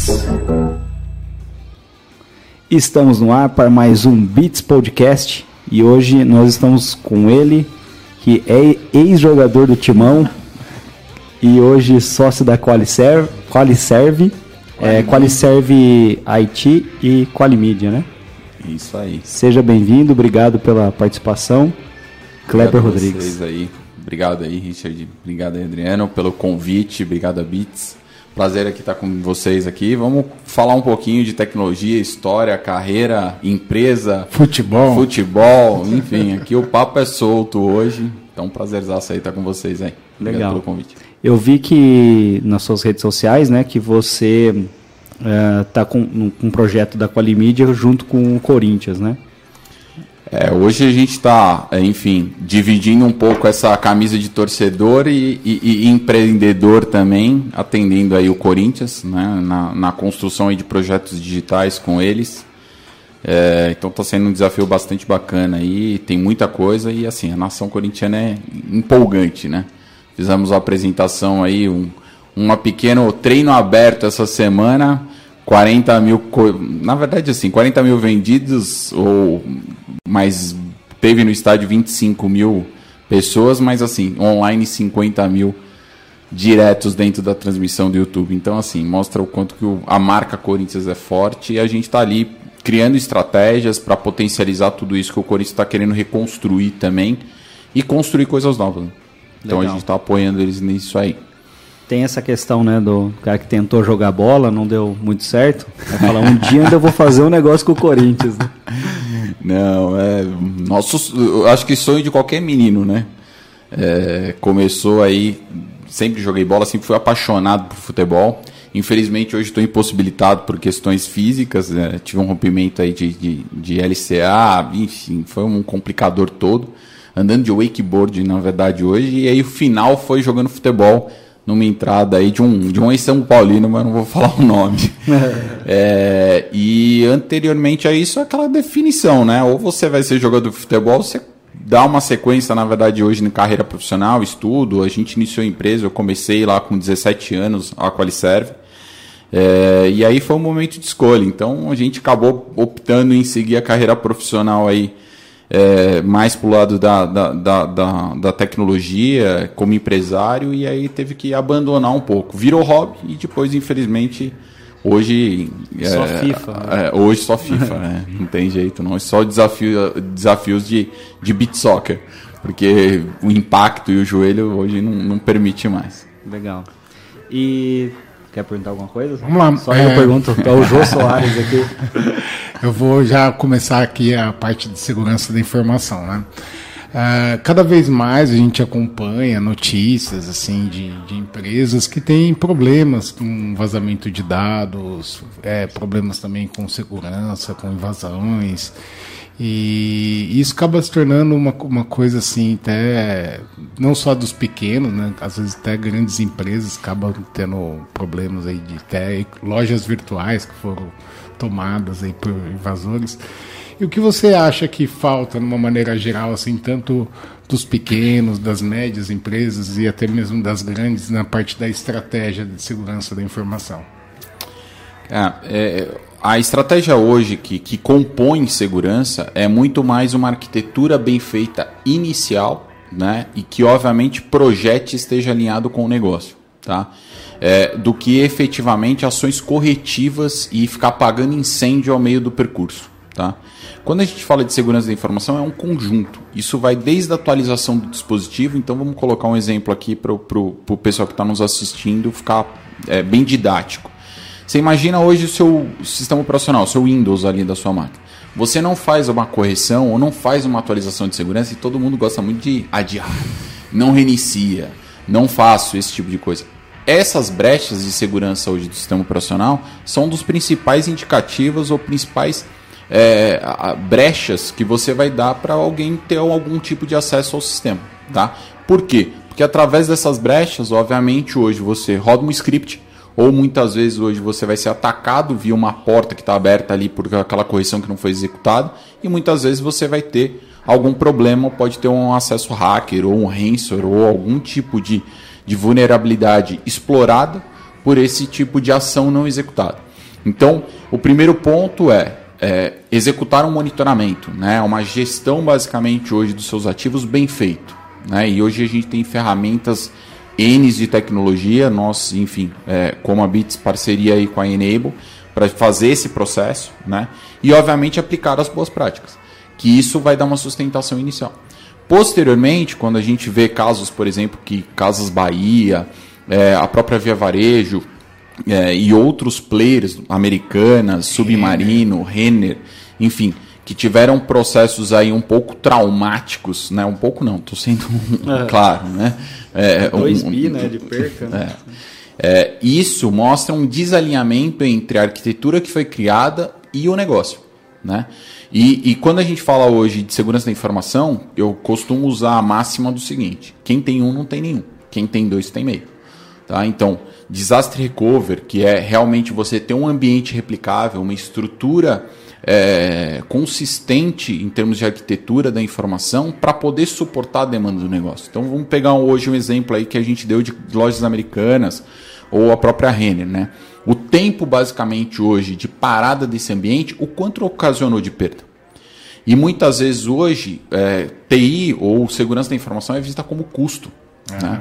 Beats. Estamos no ar para mais um Beats Podcast e hoje nós estamos com ele, que é ex-jogador do Timão e hoje sócio da Qualiserve, Qualiserve, é, Qualiserve IT e Qualimídia, né? Isso aí. Seja bem-vindo, obrigado pela participação. Kleber Rodrigues. Vocês aí. Obrigado aí, Richard. Obrigado aí, Adriano, pelo convite. Obrigado a Beats. Prazer aqui estar com vocês aqui. Vamos falar um pouquinho de tecnologia, história, carreira, empresa, Futebol. futebol, enfim. Aqui o papo é solto hoje. Então, prazerzaço aí estar com vocês aí. Obrigado Legal. pelo convite. Eu vi que nas suas redes sociais, né, que você está com um, um projeto da Qualimídia junto com o Corinthians, né? É, hoje a gente está, enfim, dividindo um pouco essa camisa de torcedor e, e- e empreendedor também, atendendo aí o Corinthians, né, na, na construção de projetos digitais com eles. É, então está sendo um desafio bastante bacana aí, tem muita coisa e assim, a nação corintiana é empolgante, né? Fizemos a apresentação aí, um, um pequeno treino aberto essa semana, 40 mil, na verdade assim, 40 mil vendidos, ou mas teve no estádio 25 mil pessoas, mas assim, online 50 mil diretos dentro da transmissão do YouTube. Então, assim, mostra o quanto que o- a marca Corinthians é forte e a gente está ali criando estratégias para potencializar tudo isso que o Corinthians está querendo reconstruir também e construir coisas novas. né? Então Legal. a gente está apoiando eles nisso aí. Tem essa questão, né, do cara que tentou jogar bola, não deu muito certo. Vai falar, um dia ainda eu vou fazer um negócio com o Corinthians, né? Não, é. Nosso, acho que sonho de qualquer menino, né? É, começou aí. Sempre joguei bola, sempre fui apaixonado por futebol. Infelizmente hoje estou impossibilitado por questões físicas. né? Tive um rompimento aí de, de, de LCA, enfim, foi um complicador todo. Andando de wakeboard, na verdade, hoje. E aí o final foi jogando futebol numa entrada aí de um, de um ex-São Paulino, mas não vou falar o nome. É, e anteriormente a isso, aquela definição, né? Ou você vai ser jogador de futebol, você dá uma sequência, na verdade, hoje na carreira profissional, estudo. A gente iniciou a empresa, eu comecei lá com 17 anos, a Qualiserve. É, e aí foi um momento de escolha. Então a gente acabou optando em seguir a carreira profissional aí é, mais pro lado da, da, da, da, da tecnologia como empresário e aí teve que abandonar um pouco. Virou hobby e depois, infelizmente, hoje. Só é, FIFA, né? é, hoje só FIFA, né? Não tem jeito, não. É só desafio, desafios de, de beat soccer. Porque o impacto e o joelho hoje não, não permite mais. Legal. E quer perguntar alguma coisa? Vamos lá, Só é- eu pergunto, é o Jô Soares aqui. Eu vou já começar aqui a parte de segurança da informação, né? Ah, cada vez mais a gente acompanha notícias assim de, de empresas que têm problemas com vazamento de dados, é, problemas também com segurança, com invasões. E isso acaba se tornando uma, uma coisa assim, até não só dos pequenos, né? Às vezes até grandes empresas acabam tendo problemas aí de até lojas virtuais que foram tomadas aí por invasores. E o que você acha que falta, de uma maneira geral, assim, tanto dos pequenos, das médias empresas e até mesmo das grandes, na parte da estratégia de segurança da informação? É, é, a estratégia hoje que, que compõe segurança é muito mais uma arquitetura bem feita inicial, né? E que obviamente projete esteja alinhado com o negócio, tá? É, do que efetivamente ações corretivas e ficar apagando incêndio ao meio do percurso, tá? Quando a gente fala de segurança da informação é um conjunto. Isso vai desde a atualização do dispositivo. Então vamos colocar um exemplo aqui para o pessoal que está nos assistindo ficar é, bem didático. Você imagina hoje o seu sistema operacional, o seu Windows ali da sua máquina. Você não faz uma correção ou não faz uma atualização de segurança e todo mundo gosta muito de adiar. Não reinicia, não faço esse tipo de coisa. Essas brechas de segurança hoje do sistema operacional são dos principais indicativos ou principais é, brechas que você vai dar para alguém ter algum tipo de acesso ao sistema, tá? Por quê? Porque através dessas brechas, obviamente, hoje você roda um script ou muitas vezes hoje você vai ser atacado via uma porta que está aberta ali por aquela correção que não foi executada e muitas vezes você vai ter algum problema, pode ter um acesso hacker ou um ransomware ou algum tipo de, de vulnerabilidade explorada por esse tipo de ação não executada. Então, o primeiro ponto é, é, executar um monitoramento, né? uma gestão basicamente hoje dos seus ativos bem feito. Né? E hoje a gente tem ferramentas N de tecnologia, nós, enfim, é, como a Bits, parceria aí com a Enable, para fazer esse processo, né? E obviamente aplicar as boas práticas, que isso vai dar uma sustentação inicial. Posteriormente, quando a gente vê casos, por exemplo, que Casas Bahia, é, a própria Via Varejo é, e outros players, Americanas, Submarino, Renner, enfim, que tiveram processos aí um pouco traumáticos, né? Um pouco não, estou sendo é. claro, né? É, 2 um, bi, né, de perca. Né? É. é, isso mostra um desalinhamento entre a arquitetura que foi criada e o negócio, né? E, e quando a gente fala hoje de segurança da informação, eu costumo usar a máxima do seguinte: quem tem um não tem nenhum, quem tem dois tem meio. Tá? Então, disaster recover, que é realmente você ter um ambiente replicável, uma estrutura é, consistente em termos de arquitetura da informação para poder suportar a demanda do negócio. Então vamos pegar hoje um exemplo aí que a gente deu de lojas americanas ou a própria Renner, né? O tempo basicamente hoje de parada desse ambiente, o quanto ocasionou de perda. E muitas vezes hoje é, TI ou segurança da informação é vista como custo. Uhum. Né?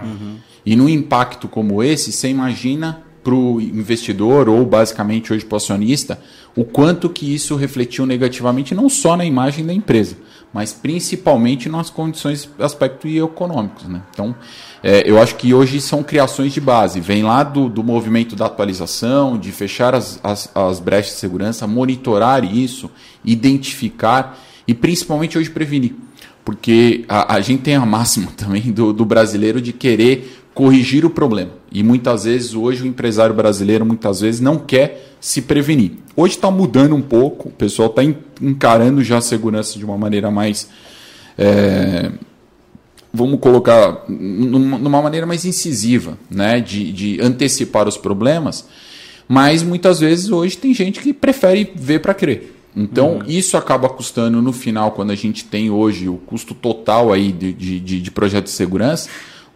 E num impacto como esse, você imagina para o investidor ou basicamente hoje para o acionista o quanto que isso refletiu negativamente não só na imagem da empresa, mas principalmente nas condições, aspectos econômicos. Né? Então, é, eu acho que hoje são criações de base, vem lá do, do movimento da atualização, de fechar as, as, as brechas de segurança, monitorar isso, identificar e principalmente hoje prevenir. Porque a, a gente tem a máxima também do, do brasileiro de querer corrigir o problema. E muitas vezes, hoje, o empresário brasileiro muitas vezes não quer se prevenir. Hoje está mudando um pouco, o pessoal está encarando já a segurança de uma maneira mais. É, vamos colocar numa maneira mais incisiva, né? de, de antecipar os problemas. Mas muitas vezes hoje tem gente que prefere ver para crer. Então, uhum. isso acaba custando no final, quando a gente tem hoje o custo total aí de, de, de, de projeto de segurança,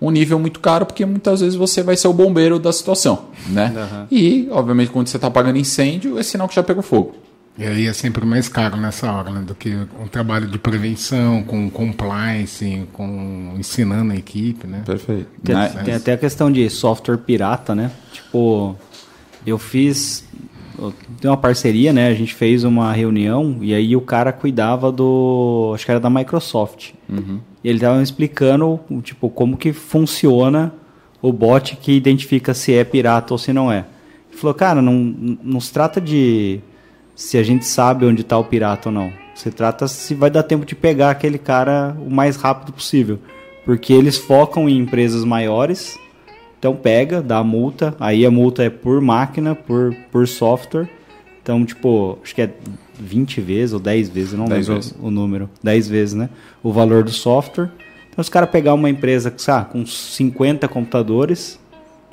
um nível muito caro, porque muitas vezes você vai ser o bombeiro da situação, né? Uhum. E, obviamente, quando você está apagando incêndio, é sinal que já pegou fogo. E aí é sempre mais caro nessa hora, né? Do que um trabalho de prevenção, com compliance, com ensinando a equipe, né? Perfeito. Tem, tem até a questão de software pirata, né? Tipo, eu fiz tem uma parceria, né? A gente fez uma reunião e aí o cara cuidava do. Acho que era da Microsoft. Uhum. E ele estava explicando, tipo, como que funciona o bot que identifica se é pirata ou se não é. Ele falou, cara, não, não se trata de se a gente sabe onde está o pirata ou não. Se trata se vai dar tempo de pegar aquele cara o mais rápido possível. Porque eles focam em empresas maiores, então pega, dá a multa, aí a multa é por máquina, por, por software. Então, tipo, acho que é 20 vezes ou 10 vezes, não lembro vezes. o número, 10 vezes, né? O valor do software. Então, os caras pegar uma empresa sabe, com 50 computadores,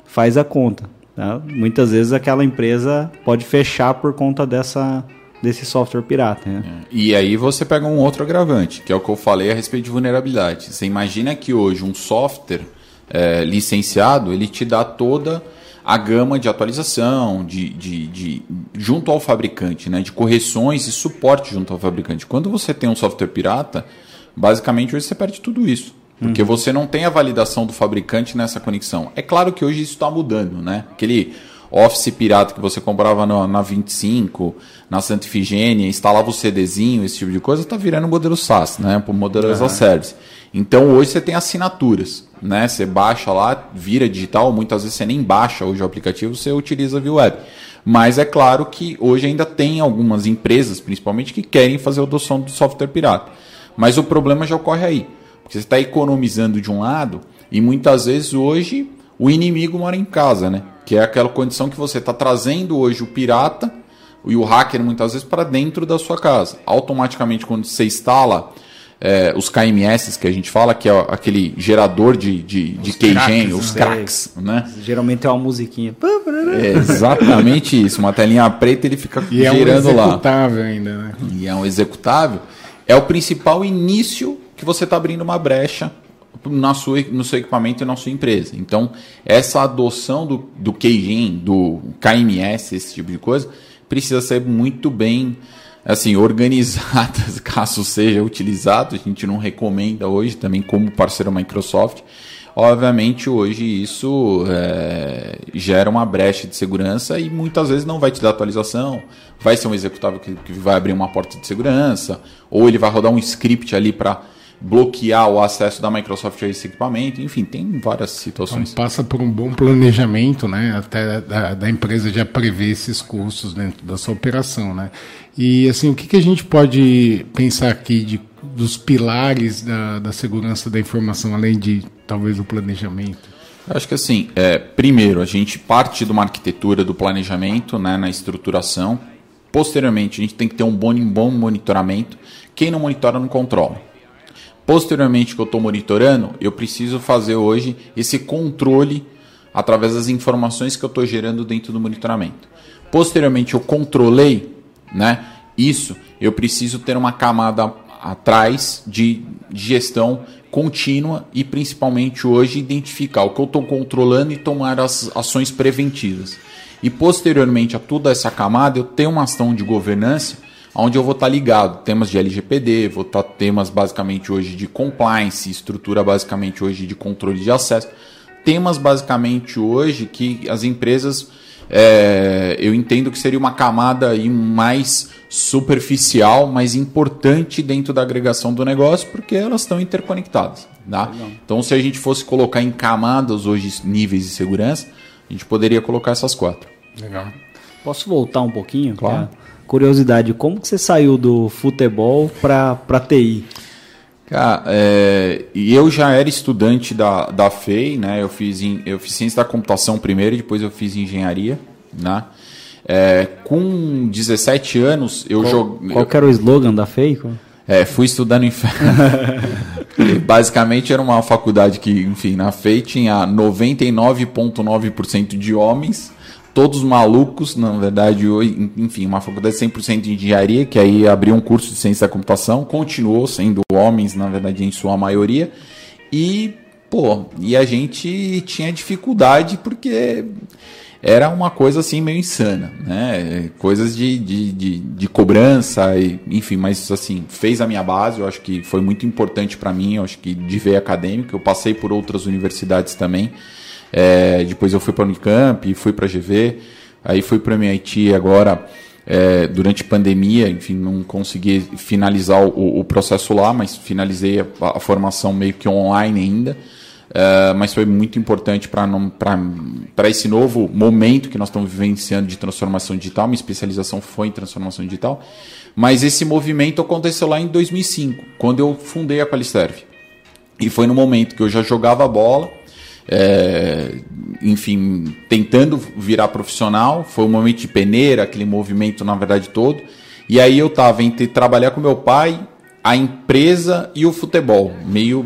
faz a conta. Tá? Muitas vezes aquela empresa pode fechar por conta dessa, desse software pirata. Né? É. E aí você pega um outro agravante, que é o que eu falei a respeito de vulnerabilidade. Você imagina que hoje um software é, licenciado, ele te dá toda a gama de atualização, de, de, de, junto ao fabricante, né, de correções e suporte junto ao fabricante. Quando você tem um software pirata, basicamente hoje você perde tudo isso. Porque uhum. você não tem a validação do fabricante nessa conexão. É claro que hoje isso está mudando, né? Aquele Office pirata que você comprava no, na 25, na Santa Ifigênia, instalava o CDzinho, esse tipo de coisa, está virando modelo SaaS, né? Por modelo uhum. as a service. Então hoje você tem assinaturas, né? Você baixa lá, vira digital, muitas vezes você nem baixa hoje o aplicativo, você utiliza via web. Mas é claro que hoje ainda tem algumas empresas, principalmente, que querem fazer a adoção do software pirata. Mas o problema já ocorre aí. Porque você está economizando de um lado e muitas vezes hoje o inimigo mora em casa, né? Que é aquela condição que você está trazendo hoje o pirata e o hacker muitas vezes para dentro da sua casa. Automaticamente, quando você instala é, os KMS que a gente fala, que é aquele gerador de, de, de queijinho, os cracks, né? Geralmente é uma musiquinha. É exatamente isso, uma telinha preta ele fica e girando é um executável lá. ainda, né? E é um executável. É o principal início que você está abrindo uma brecha na sua, no seu equipamento e na sua empresa. Então, essa adoção do, do Keijin, do KMS, esse tipo de coisa, precisa ser muito bem assim organizadas caso seja utilizado. A gente não recomenda hoje também como parceiro Microsoft. Obviamente hoje isso é, gera uma brecha de segurança e muitas vezes não vai te dar atualização, vai ser um executável que, que vai abrir uma porta de segurança, ou ele vai rodar um script ali para bloquear o acesso da Microsoft a esse equipamento, enfim, tem várias situações. Então, passa por um bom planejamento, né, até da, da, empresa já prever esses custos dentro da sua operação, né. E assim, o que, que a gente pode pensar aqui de, dos pilares da, da segurança da informação, além de talvez o planejamento? Acho que assim, é, primeiro, a gente parte de uma arquitetura do planejamento, né, na estruturação. Posteriormente, a gente tem que ter um bom, um bom monitoramento. Quem não monitora não controla posteriormente que eu estou monitorando, eu preciso fazer hoje esse controle através das informações que eu estou gerando dentro do monitoramento. Posteriormente, eu controlei né, isso, eu preciso ter uma camada atrás de gestão contínua e principalmente hoje identificar o que eu estou controlando e tomar as ações preventivas. E posteriormente a toda essa camada, eu tenho uma ação de governança onde eu vou estar ligado temas de LGPD, vou estar temas basicamente hoje de compliance, estrutura basicamente hoje de controle de acesso, temas basicamente hoje que as empresas é, eu entendo que seria uma camada aí mais superficial, mas importante dentro da agregação do negócio, porque elas estão interconectadas. Tá? Então, se a gente fosse colocar em camadas hoje níveis de segurança, a gente poderia colocar essas quatro. Legal. Posso voltar um pouquinho? Claro curiosidade, como que você saiu do futebol para TI? Cara, é, eu já era estudante da, da FEI, né? Eu fiz, em, eu fiz ciência da computação primeiro, depois eu fiz engenharia, né? É, com 17 anos, eu joguei. Qual era o slogan da FEI? É, fui estudando em Basicamente era uma faculdade que, enfim, na FEI tinha 99,9% de homens todos malucos, na verdade, enfim, uma faculdade 100% de engenharia, que aí abriu um curso de ciência da computação, continuou sendo homens, na verdade, em sua maioria, e, pô, e a gente tinha dificuldade porque era uma coisa assim meio insana, né? Coisas de, de, de, de cobrança, e, enfim, mas assim, fez a minha base, eu acho que foi muito importante para mim, eu acho que de ver acadêmico, eu passei por outras universidades também, é, depois eu fui para a Unicamp, fui para a GV, aí fui para a MIT agora. É, durante pandemia, enfim, não consegui finalizar o, o processo lá, mas finalizei a, a, formação meio que online ainda. É, mas foi muito importante para esse novo momento que nós estamos vivenciando de transformação digital. Minha especialização foi em transformação digital. Mas esse movimento aconteceu lá em 2005, quando eu fundei a Qualiserve. E foi no momento que eu já jogava bola, é, enfim, tentando virar profissional. Foi um momento de peneira, aquele movimento, na verdade, todo. E aí eu estava entre trabalhar com meu pai, a empresa e o futebol. Meio.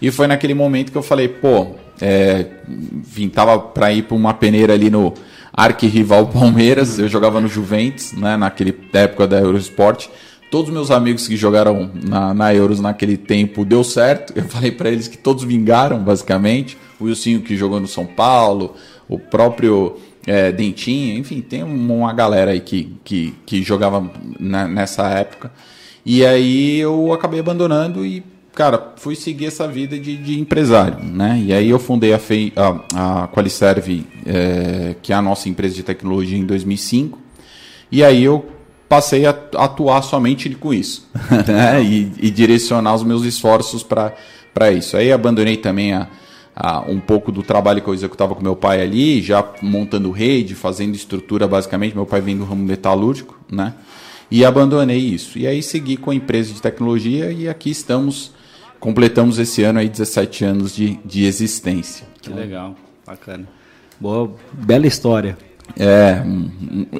E foi naquele momento que eu falei, pô, é, enfim, tava para ir para uma peneira ali no arquirrival Palmeiras. Eu jogava no Juventus, né, naquele época da Eurosport todos meus amigos que jogaram na, na Euros naquele tempo deu certo. Eu falei para eles que todos vingaram, basicamente. O Wilson que jogou no São Paulo, o próprio é, Dentinho, enfim, tem uma galera aí que, que, que jogava na, nessa época. E aí eu acabei abandonando e, cara, fui seguir essa vida de, de empresário, né? E aí eu fundei a, Fei, a, a Qualiserve, é, que é a nossa empresa de tecnologia, em 2005. E aí eu passei a atuar somente com isso né? e, e, direcionar os meus esforços para isso. Aí abandonei também a, a, um pouco do trabalho que eu executava com meu pai ali, já montando rede, fazendo estrutura basicamente. Meu pai vem do ramo metalúrgico, né? E abandonei isso. E aí segui com a empresa de tecnologia e aqui estamos, completamos esse ano aí 17 anos de, de existência. Que legal, bacana. Boa, bela história. É,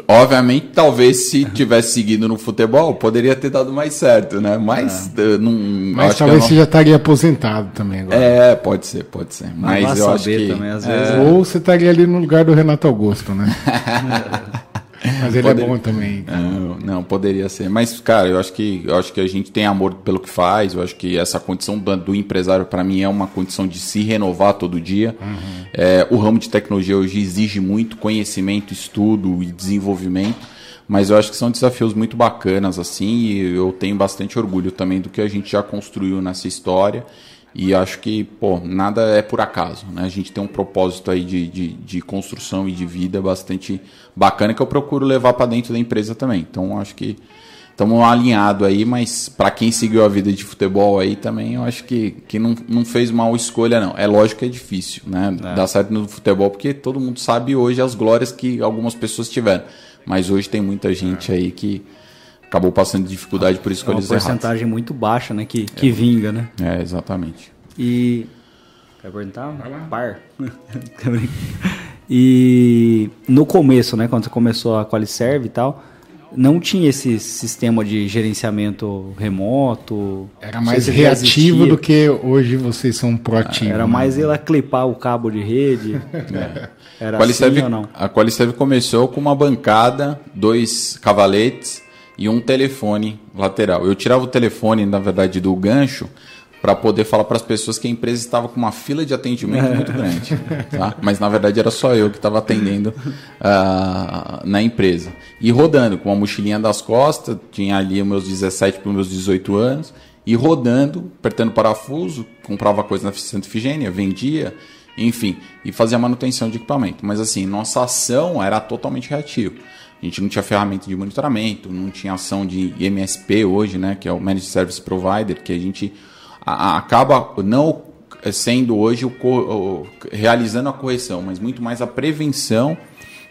obviamente, talvez se tivesse seguido no futebol, poderia ter dado mais certo, né? Mas é. não. Mas talvez não... você já estaria aposentado também agora. É, pode ser, pode ser. Mas, Mas eu acho que. Também, às vezes, é... Ou você estaria ali no lugar do Renato Augusto, né? Mas ele é bom também. Não, não, poderia ser. Mas, cara, eu acho que eu acho que a gente tem amor pelo que faz. Eu acho que essa condição do, do empresário, para mim, é uma condição de se renovar todo dia. Uhum. É, o ramo de tecnologia hoje exige muito conhecimento, estudo e desenvolvimento. Mas eu acho que são desafios muito bacanas, assim, e eu tenho bastante orgulho também do que a gente já construiu nessa história. E acho que, pô, nada é por acaso, né? A gente tem um propósito aí de, de, de construção e de vida bastante bacana que eu procuro levar para dentro da empresa também. Então, acho que estamos alinhados aí, mas para quem seguiu a vida de futebol aí também, eu acho que, que não, não fez mal escolha, não. É lógico que é difícil, né? É. Dar certo no futebol, porque todo mundo sabe hoje as glórias que algumas pessoas tiveram. Mas hoje tem muita gente é. aí que acabou passando dificuldade por escolhas erradas. É uma porcentagem erradas. muito baixa, né? Que, que é. vinga, né? É, exatamente. E... Quer perguntar? Par. e no começo, né? Quando você começou a Qualiserve e tal não tinha esse sistema de gerenciamento remoto. Era mais reativo do que hoje vocês são proativos. Era mais né? ele clipar o cabo de rede. é. Era Qualicev, assim ou não? A Qualicev começou com uma bancada, dois cavaletes e um telefone lateral. Eu tirava o telefone, na verdade, do gancho para poder falar para as pessoas que a empresa estava com uma fila de atendimento muito grande. Tá? Mas na verdade era só eu que estava atendendo uh, na empresa. E rodando com uma mochilinha das costas, tinha ali meus 17 para meus 18 anos, e rodando, apertando parafuso, comprava coisa na Santa Efigênia, vendia, enfim, e fazia manutenção de equipamento. Mas assim, nossa ação era totalmente reativa. A gente não tinha ferramenta de monitoramento, não tinha ação de MSP hoje, né, que é o Managed Service Provider, que a gente acaba não sendo hoje o, o, realizando a correção, mas muito mais a prevenção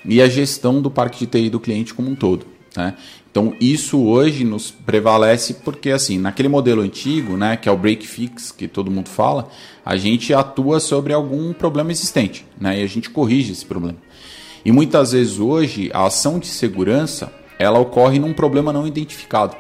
e a gestão do parque de TI do cliente como um todo. Né? Então isso hoje nos prevalece porque assim naquele modelo antigo, né, que é o break fix que todo mundo fala, a gente atua sobre algum problema existente, né, e a gente corrige esse problema. E muitas vezes hoje a ação de segurança ela ocorre num problema não identificado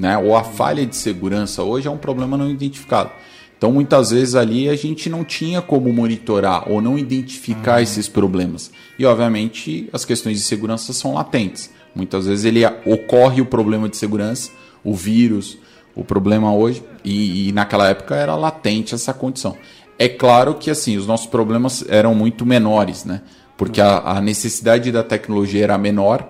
né? Ou a falha de segurança hoje é um problema não identificado. Então, muitas vezes ali a gente não tinha como monitorar ou não identificar uhum. esses problemas. E, obviamente, as questões de segurança são latentes. Muitas vezes ele ocorre o problema de segurança, o vírus, o problema hoje, e, e naquela época era latente essa condição. É claro que assim os nossos problemas eram muito menores, né? Porque a, a necessidade da tecnologia era menor,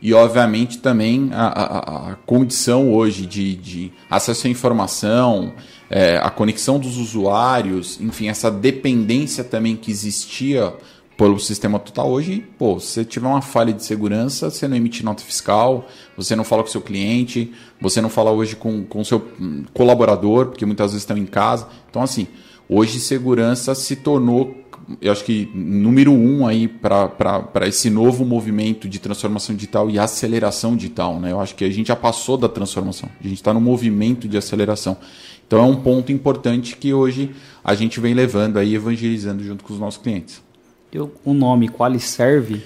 e, obviamente, também a, a, a condição hoje de, de, acesso à informação, é, a conexão dos usuários, enfim, essa dependência também que existia pelo sistema total hoje, pô, se você tiver uma falha de segurança, você não emite nota fiscal, você não fala com seu cliente, você não fala hoje com o seu hum, colaborador, porque muitas vezes estão em casa. Então, assim, hoje segurança se tornou eu acho que número um aí para esse novo movimento de transformação digital e aceleração digital. Né? Eu acho que a gente já passou da transformação, a gente está no movimento de aceleração. Então é um ponto importante que hoje a gente vem levando aí, evangelizando junto com os nossos clientes. Eu, o nome Qualiserve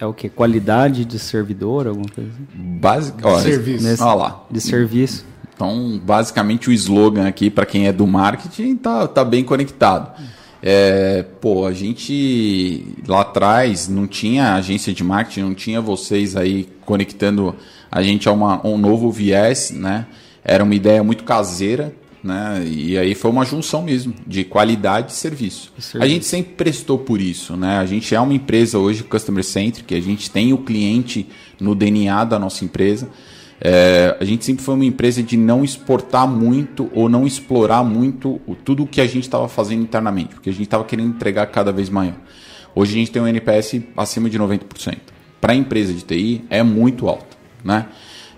é o que? Qualidade de servidor, alguma coisa assim? Basic, ó, serviço. Nesse, olha lá. De serviço. Então, basicamente, o slogan aqui, para quem é do marketing, tá, tá bem conectado. É, pô, a gente lá atrás não tinha agência de marketing, não tinha vocês aí conectando a gente a, uma, a um novo viés, né? Era uma ideia muito caseira, né? E aí foi uma junção mesmo de qualidade e serviço. serviço. A gente sempre prestou por isso, né? A gente é uma empresa hoje customer centric, a gente tem o cliente no DNA da nossa empresa. É, a gente sempre foi uma empresa de não exportar muito ou não explorar muito o, tudo o que a gente estava fazendo internamente, porque a gente estava querendo entregar cada vez maior. Hoje a gente tem um NPS acima de 90%. Para a empresa de TI é muito alto, né?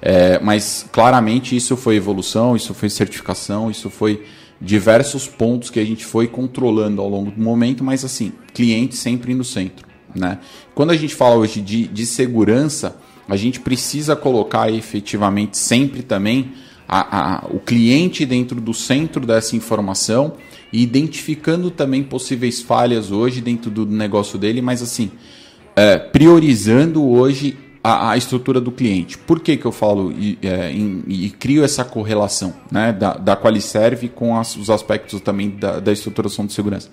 É, mas claramente isso foi evolução, isso foi certificação, isso foi diversos pontos que a gente foi controlando ao longo do momento, mas assim, cliente sempre no centro. Né? Quando a gente fala hoje de, de segurança, a gente precisa colocar efetivamente sempre também a, a, o cliente dentro do centro dessa informação e identificando também possíveis falhas hoje dentro do negócio dele, mas assim, é, priorizando hoje a, a, estrutura do cliente. Por que, que eu falo e, é, em, e crio essa correlação né, da, da Qualiserve com as, os aspectos também da, da estruturação de segurança?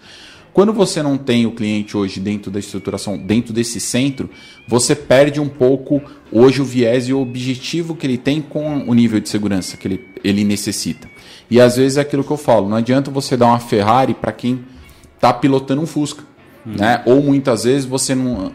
Quando você não tem o cliente hoje dentro da estruturação, dentro desse centro, você perde um pouco hoje o viés e o objetivo que ele tem com o nível de segurança que ele, ele necessita. E às vezes é aquilo que eu falo, não adianta você dar uma Ferrari para quem está pilotando um Fusca. Né? Ou muitas vezes você não.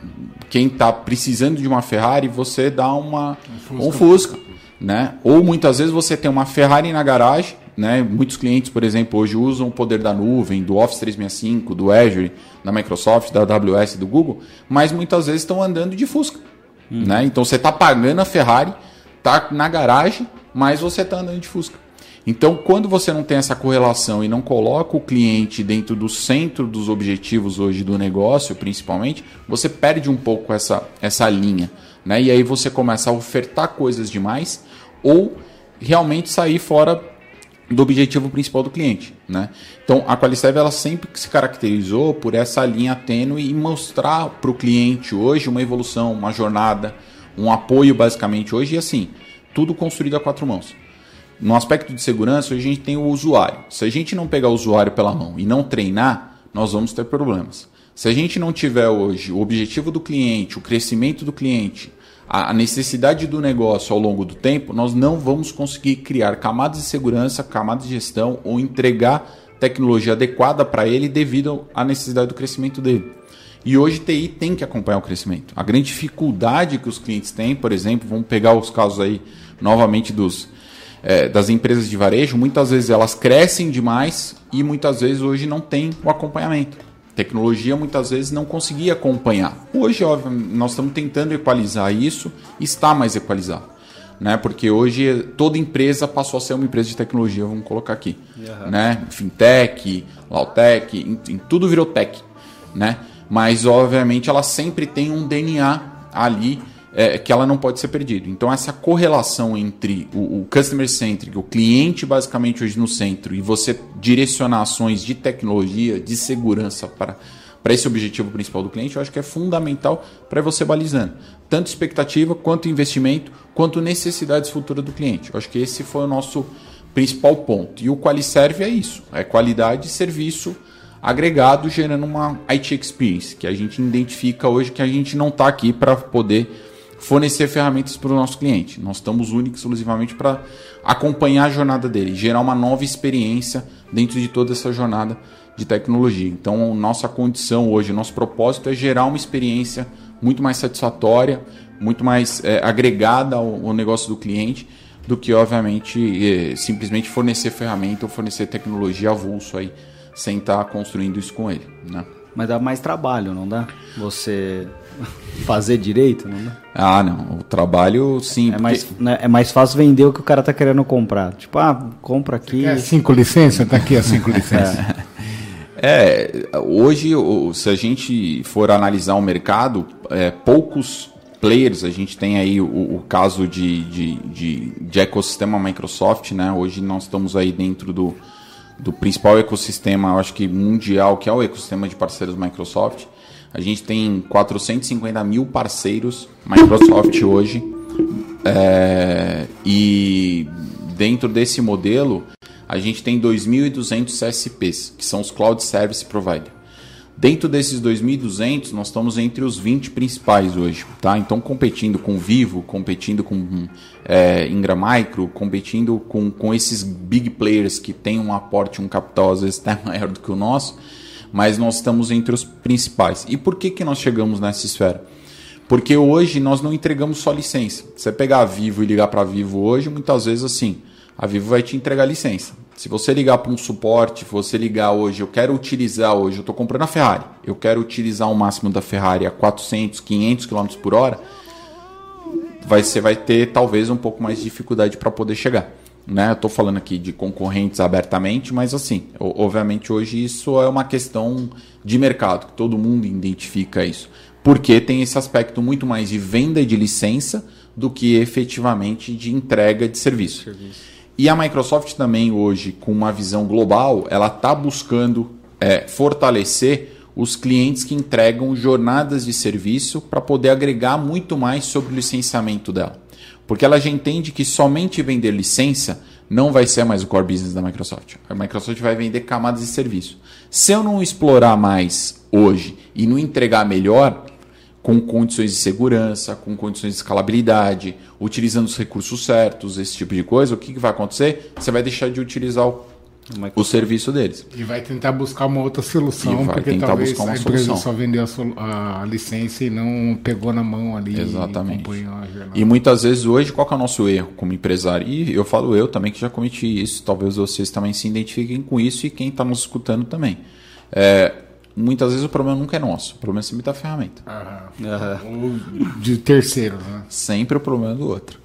Quem está precisando de uma Ferrari, você dá uma, um Fusca. Né? Ou muitas vezes você tem uma Ferrari na garagem. Né? Muitos clientes, por exemplo, hoje usam o poder da nuvem, do Office 365, do Azure, da Microsoft, da AWS, do Google, mas muitas vezes estão andando de Fusca. Né? Então você está pagando a Ferrari, está na garagem, mas você está andando de Fusca. Então, quando você não tem essa correlação e não coloca o cliente dentro do centro dos objetivos hoje do negócio, principalmente, você perde um pouco essa, essa linha. Né? E aí você começa a ofertar coisas demais ou realmente sair fora do objetivo principal do cliente. Né? Então, a Qualiserve ela sempre se caracterizou por essa linha tênue e mostrar para o cliente hoje uma evolução, uma jornada, um apoio basicamente hoje e assim, tudo construído a quatro mãos. No aspecto de segurança, hoje a gente tem o usuário. Se a gente não pegar o usuário pela mão e não treinar, nós vamos ter problemas. Se a gente não tiver hoje o objetivo do cliente, o crescimento do cliente, a necessidade do negócio ao longo do tempo, nós não vamos conseguir criar camadas de segurança, camadas de gestão ou entregar tecnologia adequada para ele devido à necessidade do crescimento dele. E hoje TI tem que acompanhar o crescimento. A grande dificuldade que os clientes têm, por exemplo, vamos pegar os casos aí novamente dos é, das empresas de varejo, muitas vezes elas crescem demais e muitas vezes hoje não tem o acompanhamento. Tecnologia muitas vezes não conseguia acompanhar. Hoje, óbvio, nós estamos tentando equalizar isso, está mais equalizado. Né? Porque hoje toda empresa passou a ser uma empresa de tecnologia, vamos colocar aqui. Uhum. Né? Fintech, Lautech, em, em, tudo virou tech. Né? Mas, obviamente, ela sempre tem um DNA ali é, que ela não pode ser perdida. Então, essa correlação entre o, o customer centric, o cliente basicamente hoje no centro, e você direcionar ações de tecnologia, de segurança para, para esse objetivo principal do cliente, eu acho que é fundamental para você balizando. Tanto expectativa, quanto investimento, quanto necessidades futuras do cliente. Eu acho que esse foi o nosso principal ponto. E o Qualiserve é isso: é qualidade de serviço agregado gerando uma IT experience, que a gente identifica hoje que a gente não está aqui para poder fornecer ferramentas para o nosso cliente. Nós estamos únicos exclusivamente para acompanhar a jornada dele, gerar uma nova experiência dentro de toda essa jornada de tecnologia. Então, nossa condição hoje, nosso propósito é gerar uma experiência muito mais satisfatória, muito mais é, agregada ao, ao, negócio do cliente, do que, obviamente, é, simplesmente fornecer ferramenta ou fornecer tecnologia avulso aí, sem estar construindo isso com ele. Né? Mas dá mais trabalho, não dá? Você fazer direito, não? Ah, não. O trabalho, sim. É, porque... mais, né, é mais fácil vender o que o cara tá querendo comprar. Tipo, ah, compra aqui. É cinco licenças? Tá aqui as cinco licenças. É, hoje, se a gente for analisar o mercado, é, poucos players, a gente tem aí o, o caso de, de, de, de, ecossistema Microsoft, né? Hoje nós estamos aí dentro do, do principal ecossistema, eu acho que mundial, que é o ecossistema de parceiros Microsoft. A gente tem 450 mil parceiros Microsoft hoje. É, e dentro desse modelo, a gente tem 2.200 CSPs, que são os Cloud Service Provider. Dentro desses 2.200, nós estamos entre os 20 principais hoje, tá? Então, competindo com Vivo, competindo com é, Ingram Micro, competindo com, com esses big players que têm um aporte, um capital às vezes até maior do que o nosso, mas nós estamos entre os principais. E por que, que nós chegamos nessa esfera? Porque hoje nós não entregamos só licença. Você pegar a Vivo e ligar para a Vivo hoje, muitas vezes assim, a Vivo vai te entregar licença. Se você ligar para um suporte, você ligar hoje, eu quero utilizar hoje, eu estou comprando a Ferrari, eu quero utilizar o máximo da Ferrari a 400, 500 km por hora, vai, você vai ter talvez um pouco mais de dificuldade para poder chegar. Né? Estou falando aqui de concorrentes abertamente, mas assim, obviamente hoje isso é uma questão de mercado, que todo mundo identifica isso. Porque tem esse aspecto muito mais de venda de licença do que efetivamente de entrega de serviço. serviço. E a Microsoft também hoje, com uma visão global, ela está buscando é, fortalecer os clientes que entregam jornadas de serviço para poder agregar muito mais sobre o licenciamento dela. Porque ela já entende que somente vender licença não vai ser mais o core business da Microsoft. A Microsoft vai vender camadas de serviço. Se eu não explorar mais hoje e não entregar melhor, com condições de segurança, com condições de escalabilidade, utilizando os recursos certos, esse tipo de coisa, o que, que vai acontecer? Você vai deixar de utilizar o, o serviço deles. E vai tentar buscar uma outra solução, porque talvez a empresa solução. só vendeu a, a, licença e não pegou na mão ali. Exatamente. E, e muitas vezes hoje, qual é o nosso erro como empresário? E eu falo eu também que já cometi isso, talvez vocês também se identifiquem com isso e quem está nos escutando também. É, muitas vezes o problema nunca é nosso, o problema é sempre da ferramenta. Uhum. De terceiro, né? Sempre o problema é do outro.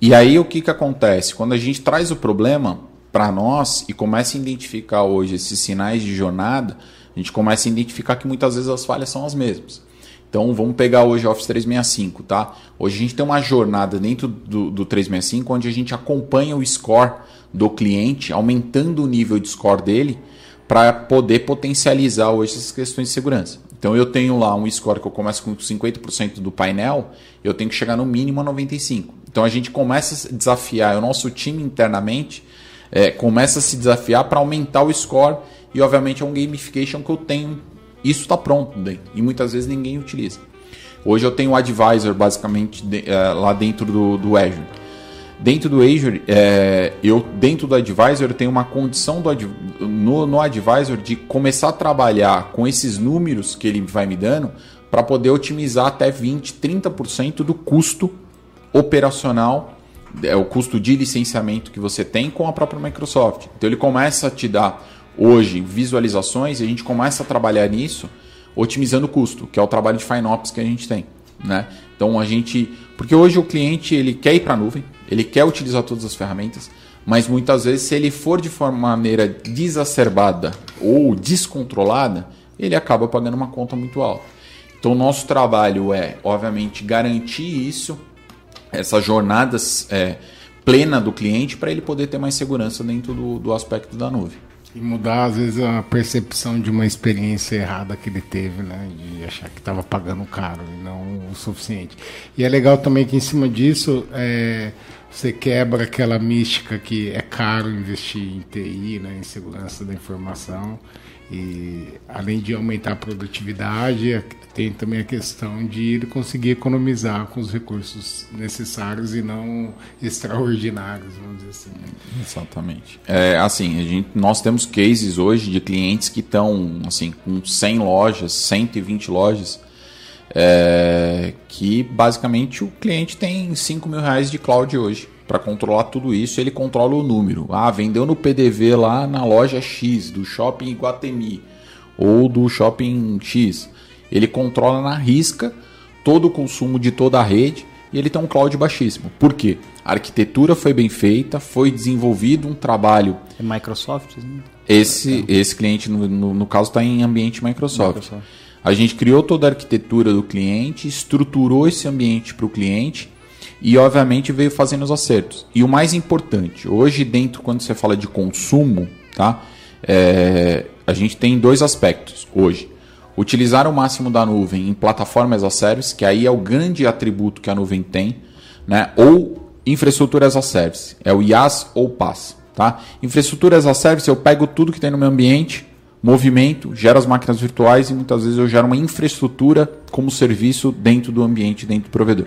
E aí o que, que acontece? Quando a gente traz o problema para nós e começa a identificar hoje esses sinais de jornada, a gente começa a identificar que muitas vezes as falhas são as mesmas. Então vamos pegar hoje o Office 365, tá? Hoje a gente tem uma jornada dentro do, do 365 onde a gente acompanha o score do cliente, aumentando o nível de score dele para poder potencializar hoje essas questões de segurança. Então eu tenho lá um score que eu começo com 50% do painel, eu tenho que chegar no mínimo a 95. Então a gente começa a desafiar o nosso time internamente é, começa a se desafiar para aumentar o score e obviamente é um gamification que eu tenho. Isso está pronto dentro, e muitas vezes ninguém utiliza. Hoje eu tenho o Advisor basicamente de, é, lá dentro do, do Azure. Dentro do Azure, é, eu dentro do Advisor eu tenho uma condição do, no, no Advisor de começar a trabalhar com esses números que ele vai me dando para poder otimizar até 20, 30% do custo operacional é o custo de licenciamento que você tem com a própria Microsoft. Então ele começa a te dar hoje visualizações e a gente começa a trabalhar nisso otimizando o custo, que é o trabalho de FinOps que a gente tem, né? Então a gente, porque hoje o cliente ele quer ir para a nuvem, ele quer utilizar todas as ferramentas, mas muitas vezes se ele for de forma maneira desacerbada ou descontrolada, ele acaba pagando uma conta muito alta. Então o nosso trabalho é, obviamente, garantir isso essa jornada é, plena do cliente para ele poder ter mais segurança dentro do, do aspecto da nuvem. E mudar, às vezes, a percepção de uma experiência errada que ele teve, né? De achar que estava pagando caro e não o suficiente. E é legal também que, em cima disso, é, você quebra aquela mística que é caro investir em TI, né? em segurança da informação. E além de aumentar a produtividade, tem também a questão de ele conseguir economizar com os recursos necessários e não extraordinários, vamos dizer assim. Exatamente. É, assim, a gente, nós temos cases hoje de clientes que estão assim, com 100 lojas, 120 lojas, é, que basicamente o cliente tem 5 mil reais de cloud hoje para controlar tudo isso, ele controla o número. Ah, vendeu no PDV lá na loja X do shopping Iguatemi ou do shopping X. Ele controla na risca todo o consumo de toda a rede e ele tem um cloud baixíssimo. Por quê? A arquitetura foi bem feita, foi desenvolvido um trabalho. É Microsoft? Né? Esse, esse cliente, no, no, no caso, está em ambiente Microsoft. Microsoft. A gente criou toda a arquitetura do cliente, estruturou esse ambiente para o cliente e obviamente veio fazendo os acertos. E o mais importante, hoje dentro quando você fala de consumo, tá? É, a gente tem dois aspectos hoje. Utilizar o máximo da nuvem em plataformas as a service, que aí é o grande atributo que a nuvem tem, né? Ou infraestrutura as a service, é o IaaS ou PaaS, tá? Infraestrutura as a service, eu pego tudo que tem no meu ambiente, movimento, gero as máquinas virtuais e muitas vezes eu gero uma infraestrutura como serviço dentro do ambiente, dentro do provedor.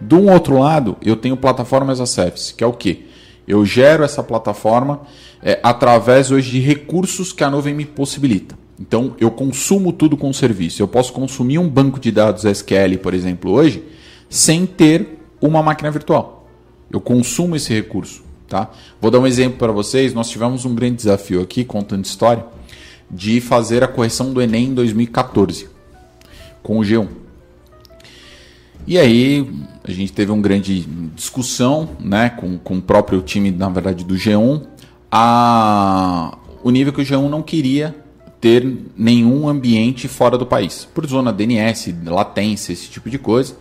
Do outro lado, eu tenho plataforma as a service, que é o quê? Eu gero essa plataforma é, através hoje de recursos que a nuvem me possibilita. Então, eu consumo tudo com o serviço. Eu posso consumir um banco de dados SQL, por exemplo, hoje, sem ter uma máquina virtual. Eu consumo esse recurso. Tá? Vou dar um exemplo para vocês. Nós tivemos um grande desafio aqui, contando história, de fazer a correção do Enem em 2014 com o G1. E aí a gente teve uma grande discussão né, com, com o próprio time, na verdade, do G1, a, o nível que o G1 não queria ter nenhum ambiente fora do país, por zona DNS, latência, esse tipo de coisa.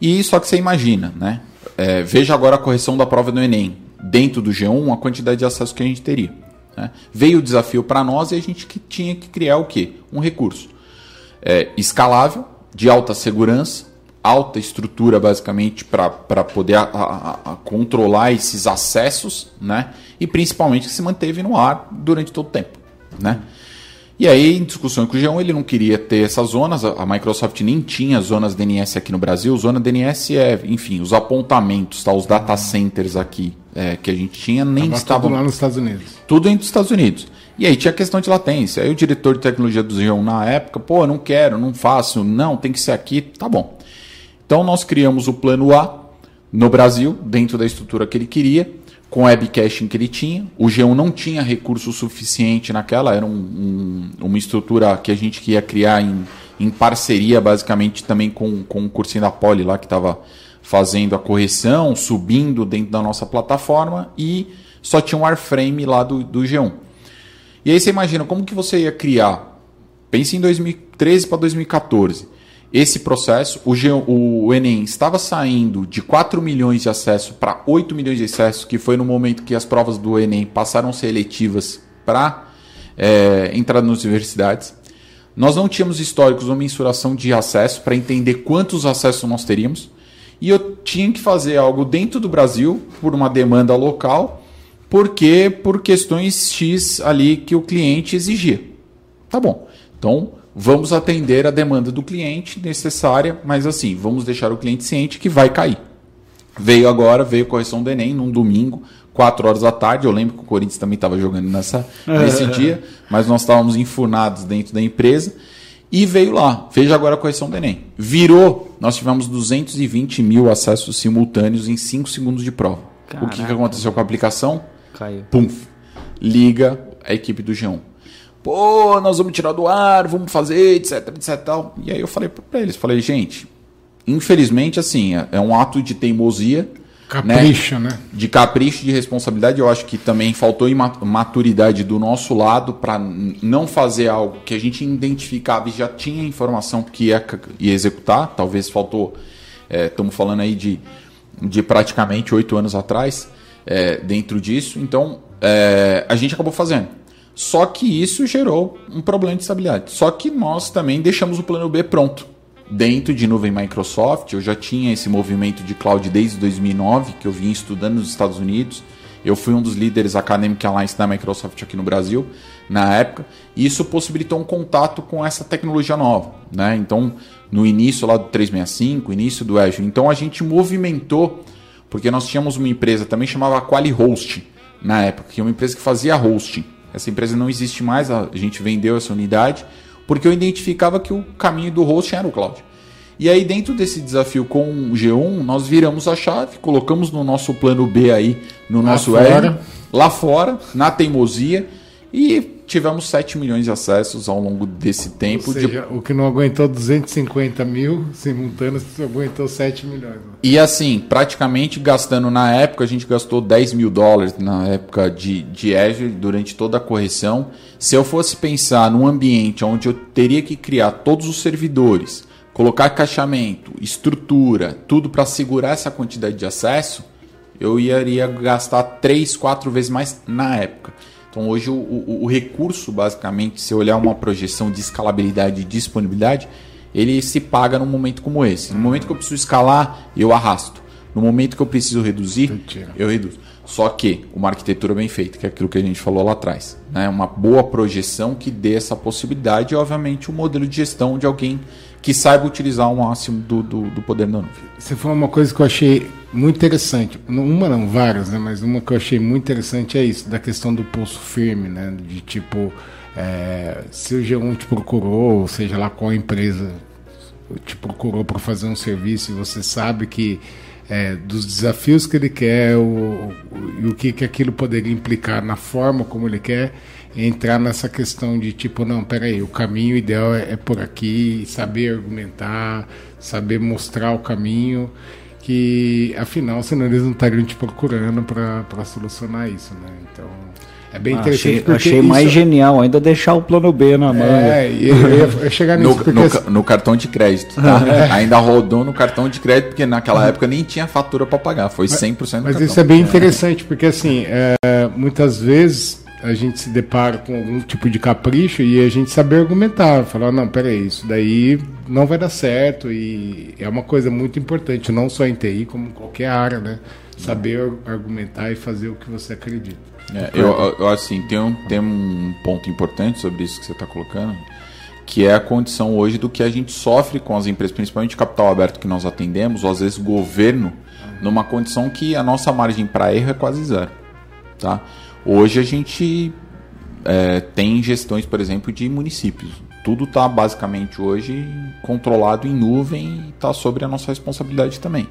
E só que você imagina, né? É, veja agora a correção da prova do Enem. Dentro do G1, a quantidade de acesso que a gente teria. Né? Veio o desafio para nós e a gente que tinha que criar o quê? Um recurso é, escalável, de alta segurança, alta estrutura basicamente para poder a, a, a controlar esses acessos, né? E principalmente que se manteve no ar durante todo o tempo, né? E aí, em discussão com o G1, ele não queria ter essas zonas, a Microsoft nem tinha zonas DNS aqui no Brasil. Zona DNS é, enfim, os apontamentos, tá? os data centers aqui é, que a gente tinha nem Tava estavam tudo lá nos Estados Unidos. tudo entre os Estados Unidos. E aí tinha a questão de latência. Aí o diretor de tecnologia do G1 na época, pô, não quero, não faço, não, tem que ser aqui, tá bom. Então nós criamos o plano A no Brasil, dentro da estrutura que ele queria, com o web caching que ele tinha. O G1 não tinha recurso suficiente naquela, era um, um, uma estrutura que a gente ia criar em, em parceria, basicamente, também com, com o cursinho da Poli lá, que estava fazendo a correção, subindo dentro da nossa plataforma, e só tinha um wireframe lá do, do G1. E aí você imagina como que você ia criar, pense em 2013 para 2014, esse processo, o, o Enem estava saindo de 4 milhões de acessos para 8 milhões de acessos, que foi no momento que as provas do Enem passaram a ser eletivas para é, entrar nas universidades. Nós não tínhamos históricos ou mensuração de acesso para entender quantos acessos nós teríamos. E eu tinha que fazer algo dentro do Brasil, por uma demanda local, porque por questões X ali que o cliente exigia. Tá bom. Então, vamos atender a demanda do cliente necessária, mas assim, vamos deixar o cliente ciente que vai cair. Veio agora, veio correção do Enem num domingo, 4 horas da tarde. Eu lembro que o Corinthians também estava jogando nessa, nesse dia, mas nós estávamos enfurnados dentro da empresa. E veio lá, veja agora a correção do Enem. Virou, nós tivemos 220 mil acessos simultâneos em 5 segundos de prova. Caraca. O que, que aconteceu com a aplicação? Caiu. Pum! Liga a equipe do G1 pô, nós vamos tirar do ar, vamos fazer, etc, etc tal. E aí eu falei para eles, falei, gente, infelizmente, assim, é, é um ato de teimosia. Capricho, né? né? De capricho, de responsabilidade. Eu acho que também faltou maturidade do nosso lado para não fazer algo que a gente identificava e já tinha informação que ia, ia executar. Talvez faltou, estamos é, falando aí de, de praticamente oito anos atrás, é, dentro disso. Então, é, a gente acabou fazendo. Só que isso gerou um problema de estabilidade. Só que nós também deixamos o plano B pronto. Dentro de nuvem Microsoft, eu já tinha esse movimento de cloud desde 2009, que eu vinha estudando nos Estados Unidos. Eu fui um dos líderes Academic Alliance da Microsoft aqui no Brasil, na época. E isso possibilitou um contato com essa tecnologia nova. Né? Então, no início lá do 365, início do Azure. Então, a gente movimentou, porque nós tínhamos uma empresa também chamava Quali Host, na época, que é uma empresa que fazia hosting. Essa empresa não existe mais, a gente vendeu essa unidade, porque eu identificava que o caminho do hosting era o cloud. E aí, dentro desse desafio com o G1, nós viramos a chave, colocamos no nosso plano B aí, no lá nosso fora. R, lá fora, na teimosia, e tivemos 7 milhões de acessos ao longo desse tempo. Ou seja, de... o que não aguentou 250 mil simultâneos, aguentou 7 milhões. E assim, praticamente gastando na época, a gente gastou 10 mil dólares na época de, de Azure durante toda a correção. Se eu fosse pensar num ambiente onde eu teria que criar todos os servidores, colocar caixamento, estrutura, tudo para segurar essa quantidade de acesso, eu iria gastar 3, 4 vezes mais na época. Então hoje o, o, o, recurso, basicamente, se olhar uma projeção de escalabilidade e disponibilidade, ele se paga num momento como esse. No momento que eu preciso escalar, eu arrasto. No momento que eu preciso reduzir, eu reduzo. Só que uma arquitetura bem feita, que é aquilo que a gente falou lá atrás. Né? Uma boa projeção que dê essa possibilidade e, obviamente, um modelo de gestão de alguém que saiba utilizar o máximo do, do, do poder da nuvem. Você falou uma coisa que eu achei muito interessante. Uma não, várias, né? Mas uma que eu achei muito interessante é isso, da questão do pulso firme, né? De tipo, é, se o G1 te procurou, ou seja lá qual empresa te procurou para fazer um serviço e você sabe que é, dos desafios que ele quer o, e o que, que aquilo poderia implicar na forma como ele quer, entrar nessa questão de tipo, não, peraí, o caminho ideal é, é por aqui, saber argumentar, saber mostrar o caminho, que afinal, senão eles não estariam te procurando para solucionar isso, né? Então. É bem interessante. Achei, achei mais isso... genial ainda deixar o plano B na mão. É, e eu ia chegar nisso. no, porque... no, no, cartão de crédito, tá? é. Ainda rodou no cartão de crédito, porque naquela época nem tinha fatura para pagar, foi 100% Mas, mas cartão. isso é bem interessante, porque assim, é, muitas vezes a gente se depara com algum tipo de capricho e a gente saber argumentar, falar, não, peraí, isso daí não vai dar certo e é uma coisa muito importante, não só em TI, como em qualquer área, né? Saber argumentar e fazer o que você acredita. É, eu, eu, assim, tem um, tem um ponto importante sobre isso que você está colocando, que é a condição hoje do que a gente sofre com as empresas, principalmente capital aberto que nós atendemos, ou às vezes governo, numa condição que a nossa margem para erro é quase zero. Tá? Hoje a gente é, tem gestões, por exemplo, de municípios. Tudo está basicamente hoje controlado em nuvem e está sobre a nossa responsabilidade também.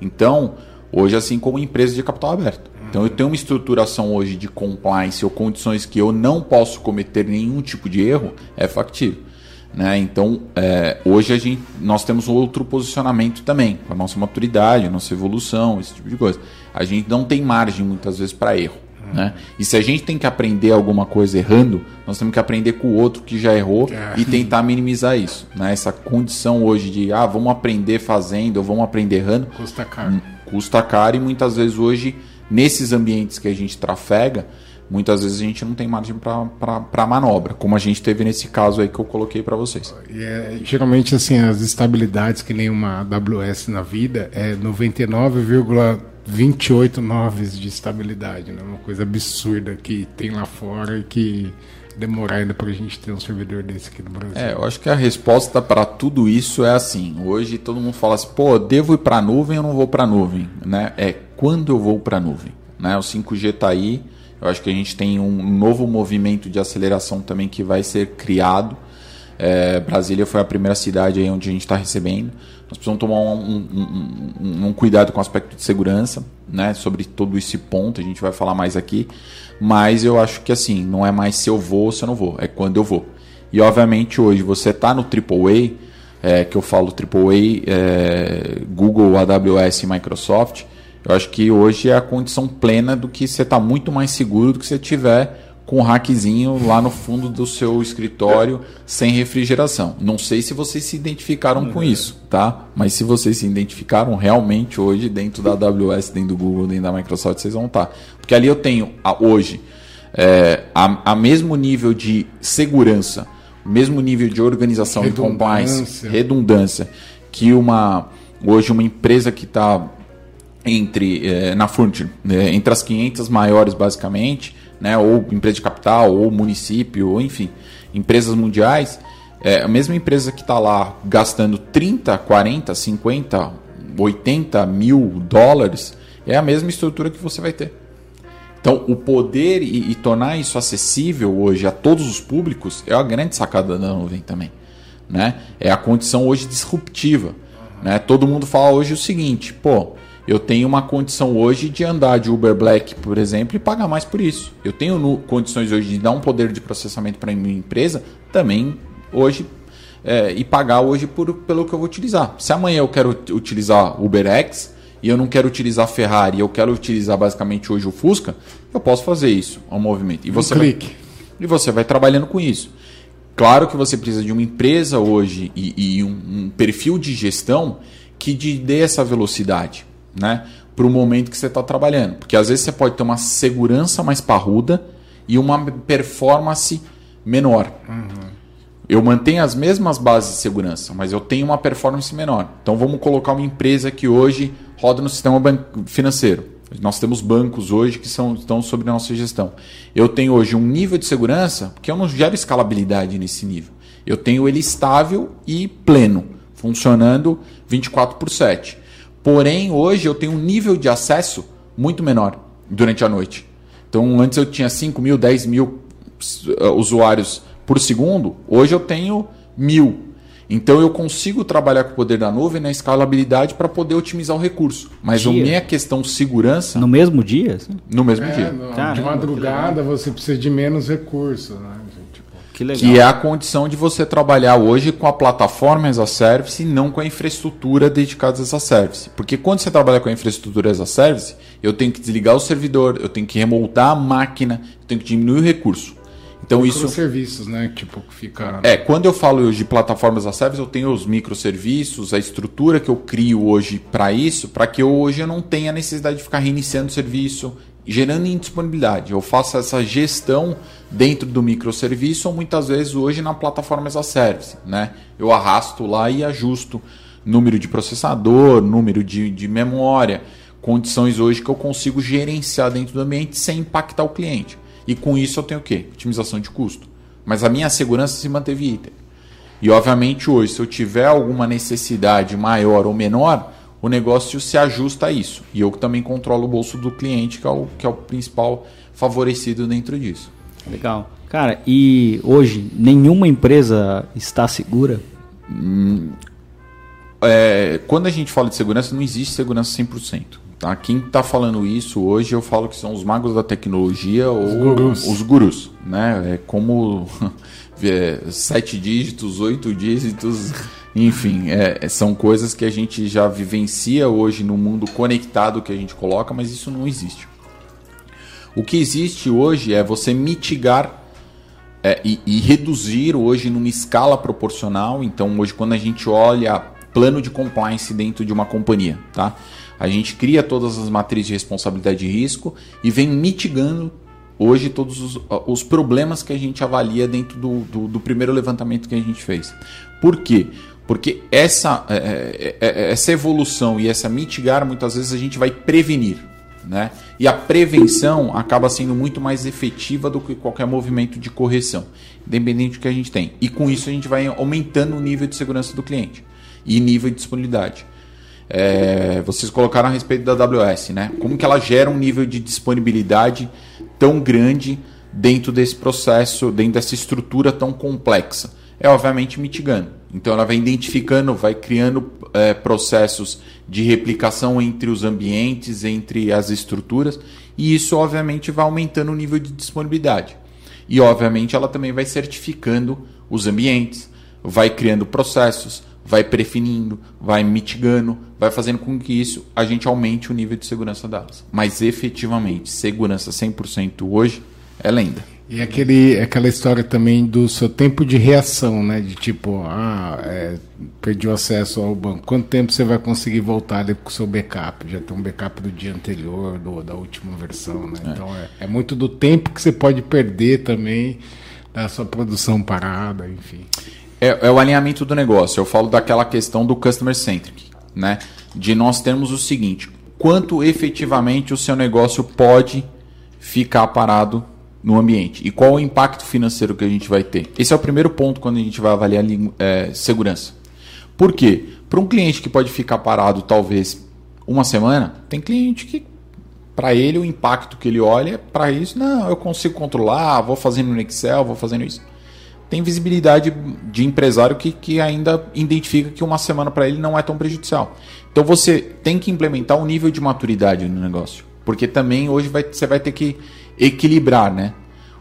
Então, hoje, assim como empresas de capital aberto. Então, eu tenho uma estruturação hoje de compliance ou condições que eu não posso cometer nenhum tipo de erro, é factível. Né? Então, é, hoje a gente, nós temos outro posicionamento também, com a nossa maturidade, a nossa evolução, esse tipo de coisa. A gente não tem margem muitas vezes para erro. Né? E se a gente tem que aprender alguma coisa errando, nós temos que aprender com o outro que já errou é. e tentar minimizar isso. Né? Essa condição hoje de, ah, vamos aprender fazendo, ou vamos aprender errando. Custa caro. Custa caro e muitas vezes hoje, nesses ambientes que a gente trafega, muitas vezes a gente não tem margem para manobra, como a gente teve nesse caso aí que eu coloquei para vocês. É, geralmente, assim, as estabilidades que nem uma AWS na vida é 99,28 noves de estabilidade, né? uma coisa absurda que tem lá fora e que demorar ainda para a gente ter um servidor desse aqui no Brasil. É, eu acho que a resposta para tudo isso é assim. Hoje todo mundo fala assim, pô, devo ir para a nuvem ou não vou para a nuvem? Né? É quando eu vou para a nuvem. Né? O 5G está aí, eu acho que a gente tem um novo movimento de aceleração também que vai ser criado. É, Brasília foi a primeira cidade aí onde a gente está recebendo. Nós precisamos tomar um, um, um, um, cuidado com o aspecto de segurança, né? Sobre todo esse ponto, a gente vai falar mais aqui. Mas eu acho que assim, não é mais se eu vou ou se eu não vou, é quando eu vou. E obviamente hoje você está no AAA, é, que eu falo AAA, é, Google, AWS e Microsoft eu acho que hoje é a condição plena do que você está muito mais seguro do que você tiver com um hackzinho lá no fundo do seu escritório sem refrigeração. Não sei se vocês se identificaram com isso, tá? Mas se vocês se identificaram realmente hoje dentro da AWS, dentro do Google, dentro da Microsoft, vocês vão estar. Porque ali eu tenho hoje é, a, a mesmo nível de segurança, mesmo nível de organização e compliance, redundância, que uma hoje uma empresa que está entre eh, na Furniture, né, entre as 500 maiores basicamente, né, ou empresa de capital, ou município, ou enfim, empresas mundiais, é, a mesma empresa que está lá gastando 30, 40, 50, 80 mil dólares, é a mesma estrutura que você vai ter. Então, o poder e, e tornar isso acessível hoje a todos os públicos é a grande sacada da nuvem também. Né? É a condição hoje disruptiva. Né? Todo mundo fala hoje o seguinte, pô, eu tenho uma condição hoje de andar de Uber Black, por exemplo, e pagar mais por isso. Eu tenho no, condições hoje de dar um poder de processamento para minha empresa, também hoje, é, e pagar hoje por, pelo que eu vou utilizar. Se amanhã eu quero utilizar UberX e eu não quero utilizar Ferrari, eu quero utilizar basicamente hoje o Fusca, eu posso fazer isso, um movimento. E você um clique. Vai, e você vai trabalhando com isso. Claro que você precisa de uma empresa hoje e, e um, um perfil de gestão que te dê essa velocidade né? Para o momento que você está trabalhando. Porque às vezes você pode ter uma segurança mais parruda e uma performance menor. Uhum. Eu mantenho as mesmas bases de segurança, mas eu tenho uma performance menor. Então vamos colocar uma empresa que hoje roda no sistema financeiro. Nós temos bancos hoje que são, estão sob a nossa gestão. Eu tenho hoje um nível de segurança que eu não gero escalabilidade nesse nível. Eu tenho ele estável e pleno, funcionando 24 por 7. Porém, hoje eu tenho um nível de acesso muito menor durante a noite. Então, antes eu tinha 5 mil, 10 mil uh, usuários por segundo, hoje eu tenho mil. Então, eu consigo trabalhar com o poder da nuvem na escalabilidade para poder otimizar o recurso. Mas dia. a minha questão segurança. No mesmo dia? Assim? No mesmo é, dia. No, Caramba, de madrugada você precisa de menos recurso. Né? Que, legal. que é a condição de você trabalhar hoje com a plataforma as a service e não com a infraestrutura dedicada as a service. Porque quando você trabalha com a infraestrutura as a service, eu tenho que desligar o servidor, eu tenho que remontar a máquina, eu tenho que diminuir o recurso. Então isso serviços, né? Tipo fica É, quando eu falo hoje de plataformas a service, eu tenho os microserviços, a estrutura que eu crio hoje para isso, para que eu, hoje eu não tenha necessidade de ficar reiniciando o serviço, gerando indisponibilidade. Eu faço essa gestão dentro do microserviço ou muitas vezes hoje na plataforma as a service. Né? Eu arrasto lá e ajusto número de processador, número de, de memória, condições hoje que eu consigo gerenciar dentro do ambiente sem impactar o cliente. E com isso eu tenho o quê? Otimização de custo. Mas a minha segurança se manteve item. E obviamente hoje, se eu tiver alguma necessidade maior ou menor, o negócio se ajusta a isso. E eu também controlo o bolso do cliente, que é o, que é o principal favorecido dentro disso. Legal. Cara, e hoje nenhuma empresa está segura? Hum, é, quando a gente fala de segurança, não existe segurança 100%. Tá? Quem está falando isso hoje, eu falo que são os magos da tecnologia os ou gurus. os gurus. Né? É como é, sete dígitos, oito dígitos, enfim, é, são coisas que a gente já vivencia hoje no mundo conectado que a gente coloca, mas isso não existe. O que existe hoje é você mitigar é, e, e, reduzir hoje numa escala proporcional. Então, hoje, quando a gente olha plano de compliance dentro de uma companhia, tá? A gente cria todas as matrizes de responsabilidade de risco e vem mitigando hoje todos os, os problemas que a gente avalia dentro do, do, do, primeiro levantamento que a gente fez. Por quê? Porque essa, é, é, é essa evolução e essa mitigar, muitas vezes a gente vai prevenir. Né? E a prevenção acaba sendo muito mais efetiva do que qualquer movimento de correção, independente do que a gente tem. E com isso a gente vai aumentando o nível de segurança do cliente e nível de disponibilidade. É, vocês colocaram a respeito da AWS, né? Como que ela gera um nível de disponibilidade tão grande dentro desse processo, dentro dessa estrutura tão complexa? É obviamente mitigando. Então ela vai identificando, vai criando é, processos de replicação entre os ambientes, entre as estruturas, e isso obviamente vai aumentando o nível de disponibilidade. E obviamente ela também vai certificando os ambientes, vai criando processos, vai prefinindo, vai mitigando, vai fazendo com que isso a gente aumente o nível de segurança delas. Mas efetivamente, segurança 100% hoje é lenda. E aquele, aquela história também do seu tempo de reação, né? De tipo, ah, é, perdi o acesso ao banco. Quanto tempo você vai conseguir voltar ali com o seu backup? Já tem um backup do dia anterior, do, da última versão, né? É. Então é, é muito do tempo que você pode perder também da sua produção parada, enfim. É, é o alinhamento do negócio. Eu falo daquela questão do customer centric, né? De nós termos o seguinte: quanto efetivamente o seu negócio pode ficar parado no ambiente e qual o impacto financeiro que a gente vai ter. Esse é o primeiro ponto quando a gente vai avaliar é, segurança. Por quê? Para um cliente que pode ficar parado talvez uma semana, tem cliente que para ele o impacto que ele olha é para isso, não, eu consigo controlar, vou fazendo no Excel, vou fazendo isso. Tem visibilidade de empresário que, que ainda identifica que uma semana para ele não é tão prejudicial. Então você tem que implementar um nível de maturidade no negócio. Porque também hoje vai, você vai ter que equilibrar, né?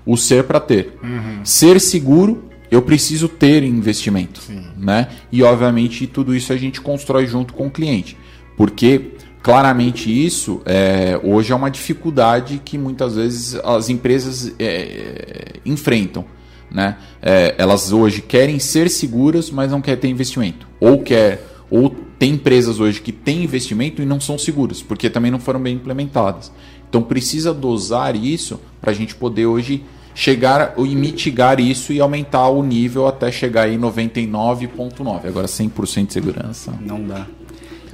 O ser para ter. Uhum. Ser seguro, eu preciso ter investimento, Sim. né? E obviamente tudo isso a gente constrói junto com o cliente, porque claramente isso é, hoje é uma dificuldade que muitas vezes as empresas é, enfrentam. Né? É, elas hoje querem ser seguras, mas não querem ter investimento. Ou quer, ou tem empresas hoje que têm investimento e não são seguras, porque também não foram bem implementadas. Então precisa dosar isso para a gente poder hoje chegar e mitigar isso e aumentar o nível até chegar em 99.9. Agora 100% de segurança. Não dá.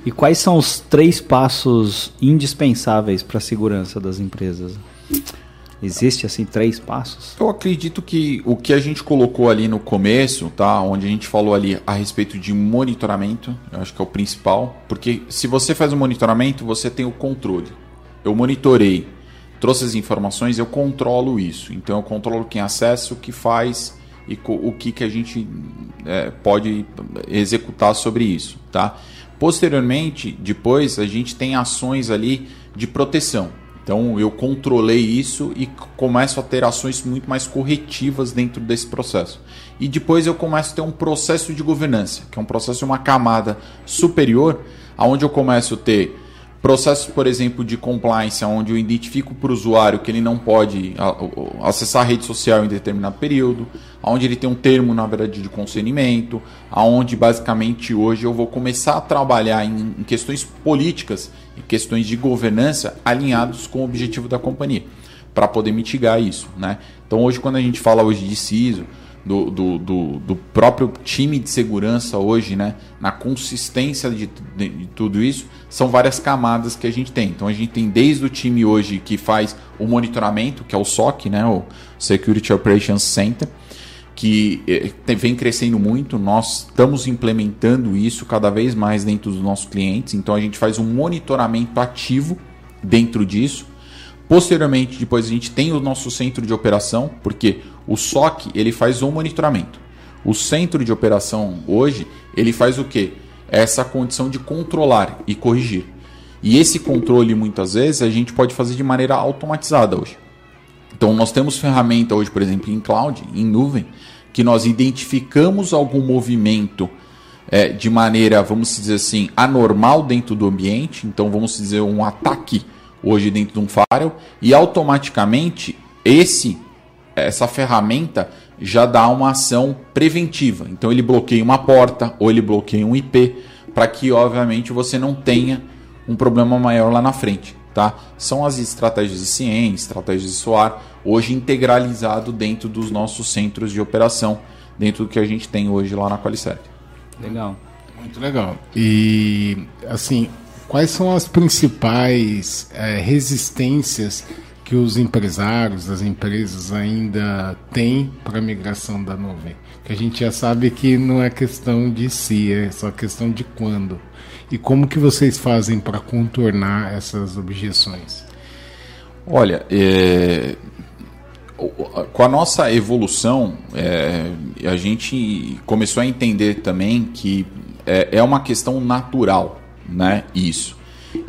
E quais são os três passos indispensáveis para a segurança das empresas? Existe assim três passos? Eu acredito que o que a gente colocou ali no começo, tá, onde a gente falou ali a respeito de monitoramento, eu acho que é o principal, porque se você faz o um monitoramento, você tem o controle eu monitorei, trouxe as informações, eu controlo isso. Então eu controlo quem acessa, o que faz e o que, que a gente é, pode executar sobre isso, tá? Posteriormente, depois a gente tem ações ali de proteção. Então eu controlei isso e começo a ter ações muito mais corretivas dentro desse processo. E depois eu começo a ter um processo de governança, que é um processo de uma camada superior, aonde eu começo a ter Processos, por exemplo, de compliance, onde eu identifico para o usuário que ele não pode acessar a rede social em determinado período, onde ele tem um termo, na verdade, de consentimento, aonde basicamente hoje eu vou começar a trabalhar em, em questões políticas e questões de governança alinhados com o objetivo da companhia, para poder mitigar isso. Né? Então hoje quando a gente fala hoje de CISO, do, do, do, do, próprio time de segurança hoje, né, na consistência de, de, de, tudo isso, são várias camadas que a gente tem. Então a gente tem desde o time hoje que faz o monitoramento, que é o SOC, né, o Security Operations Center, que é, vem crescendo muito. Nós estamos implementando isso cada vez mais dentro dos nossos clientes. Então a gente faz um monitoramento ativo dentro disso. Posteriormente, depois a gente tem o nosso centro de operação, porque o SOC ele faz um monitoramento. O centro de operação hoje ele faz o que? Essa condição de controlar e corrigir. E esse controle muitas vezes a gente pode fazer de maneira automatizada hoje. Então nós temos ferramenta hoje, por exemplo, em cloud, em nuvem, que nós identificamos algum movimento é, de maneira, vamos dizer assim, anormal dentro do ambiente. Então vamos dizer um ataque hoje dentro de um firewall e automaticamente esse essa ferramenta já dá uma ação preventiva. Então ele bloqueia uma porta ou ele bloqueia um IP para que obviamente você não tenha um problema maior lá na frente. Tá? São as estratégias de CIEM, estratégias de SOAR, hoje integralizado dentro dos nossos centros de operação, dentro do que a gente tem hoje lá na Qualicert. Legal. Muito legal. E, assim, quais são as principais é, resistências que os empresários, as empresas ainda têm para a migração da nuvem? Que a gente já sabe que não é questão de si, é só questão de quando. E como que vocês fazem para contornar essas objeções? Olha, é, com a nossa evolução, é, a gente começou a entender também que é, é uma questão natural, né? Isso.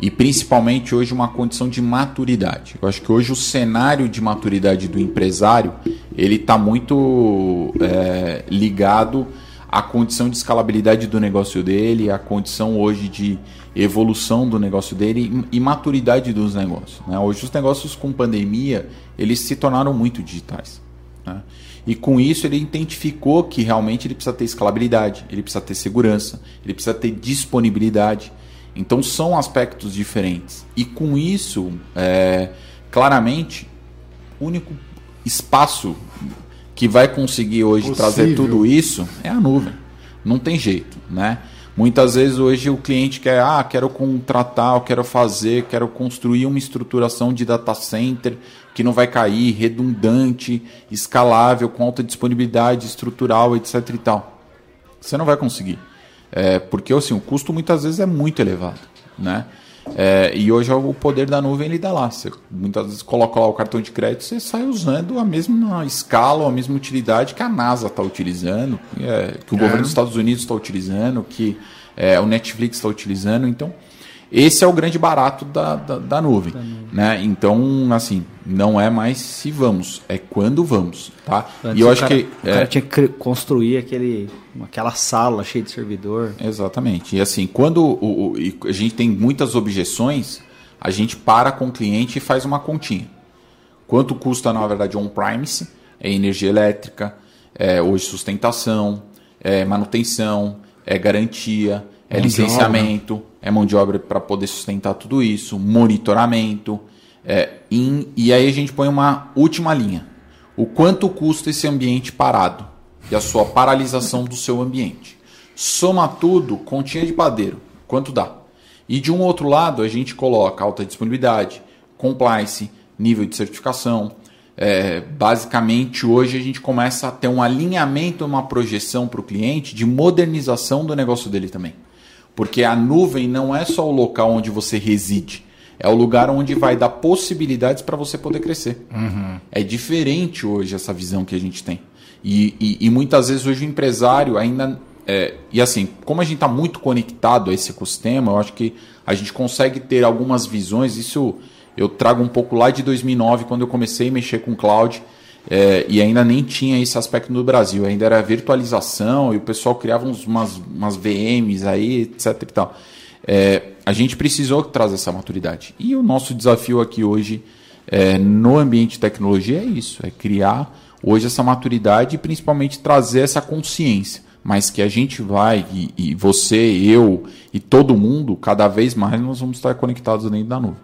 E principalmente hoje uma condição de maturidade. Eu acho que hoje o cenário de maturidade do empresário ele está muito é, ligado a condição de escalabilidade do negócio dele, a condição hoje de evolução do negócio dele e maturidade dos negócios. Né? Hoje os negócios com pandemia eles se tornaram muito digitais. Né? E com isso ele identificou que realmente ele precisa ter escalabilidade, ele precisa ter segurança, ele precisa ter disponibilidade. Então são aspectos diferentes. E com isso, é, claramente, o único espaço que vai conseguir hoje Possível. trazer tudo isso é a nuvem. Não tem jeito, né? Muitas vezes hoje o cliente quer, ah, quero contratar, quero fazer, quero construir uma estruturação de data center que não vai cair, redundante, escalável, com alta disponibilidade estrutural, etc e tal. Você não vai conseguir. É, porque assim, o custo muitas vezes é muito elevado, né? É, e hoje o poder da nuvem ele dá lá. Você muitas vezes coloca lá o cartão de crédito você sai usando a mesma escala, a mesma utilidade que a NASA está utilizando, é, que o é. governo dos Estados Unidos está utilizando, que é, o Netflix está utilizando. Então, esse é o grande barato da, da, da nuvem, nuvem. Né? Então, assim, não é mais se vamos, é quando vamos. Tá? Antes e eu acho cara, que. O é... cara tinha que construir aquele, aquela sala cheia de servidor. Exatamente. E assim, quando o, o, a gente tem muitas objeções, a gente para com o cliente e faz uma continha. Quanto custa, na verdade, on-premise? É energia elétrica, é hoje sustentação, é manutenção, é garantia, é licenciamento é mão de obra para poder sustentar tudo isso, monitoramento. É, e aí a gente põe uma última linha. O quanto custa esse ambiente parado e a sua paralisação do seu ambiente. Soma tudo, continha de padeiro, quanto dá. E de um outro lado, a gente coloca alta disponibilidade, compliance, nível de certificação. É, basicamente, hoje a gente começa a ter um alinhamento, uma projeção para o cliente de modernização do negócio dele também. Porque a nuvem não é só o local onde você reside, é o lugar onde vai dar possibilidades para você poder crescer. Uhum. É diferente hoje essa visão que a gente tem. E, e, e muitas vezes hoje o empresário ainda. É, e assim, como a gente está muito conectado a esse ecossistema, eu acho que a gente consegue ter algumas visões. Isso eu trago um pouco lá de 2009, quando eu comecei a mexer com cloud. É, e ainda nem tinha esse aspecto no Brasil, ainda era virtualização e o pessoal criava uns, umas, umas VMs aí, etc e tal. É, a gente precisou trazer essa maturidade. E o nosso desafio aqui hoje é, no ambiente de tecnologia é isso, é criar hoje essa maturidade e principalmente trazer essa consciência. Mas que a gente vai, e, e você, eu e todo mundo, cada vez mais nós vamos estar conectados dentro da nuvem.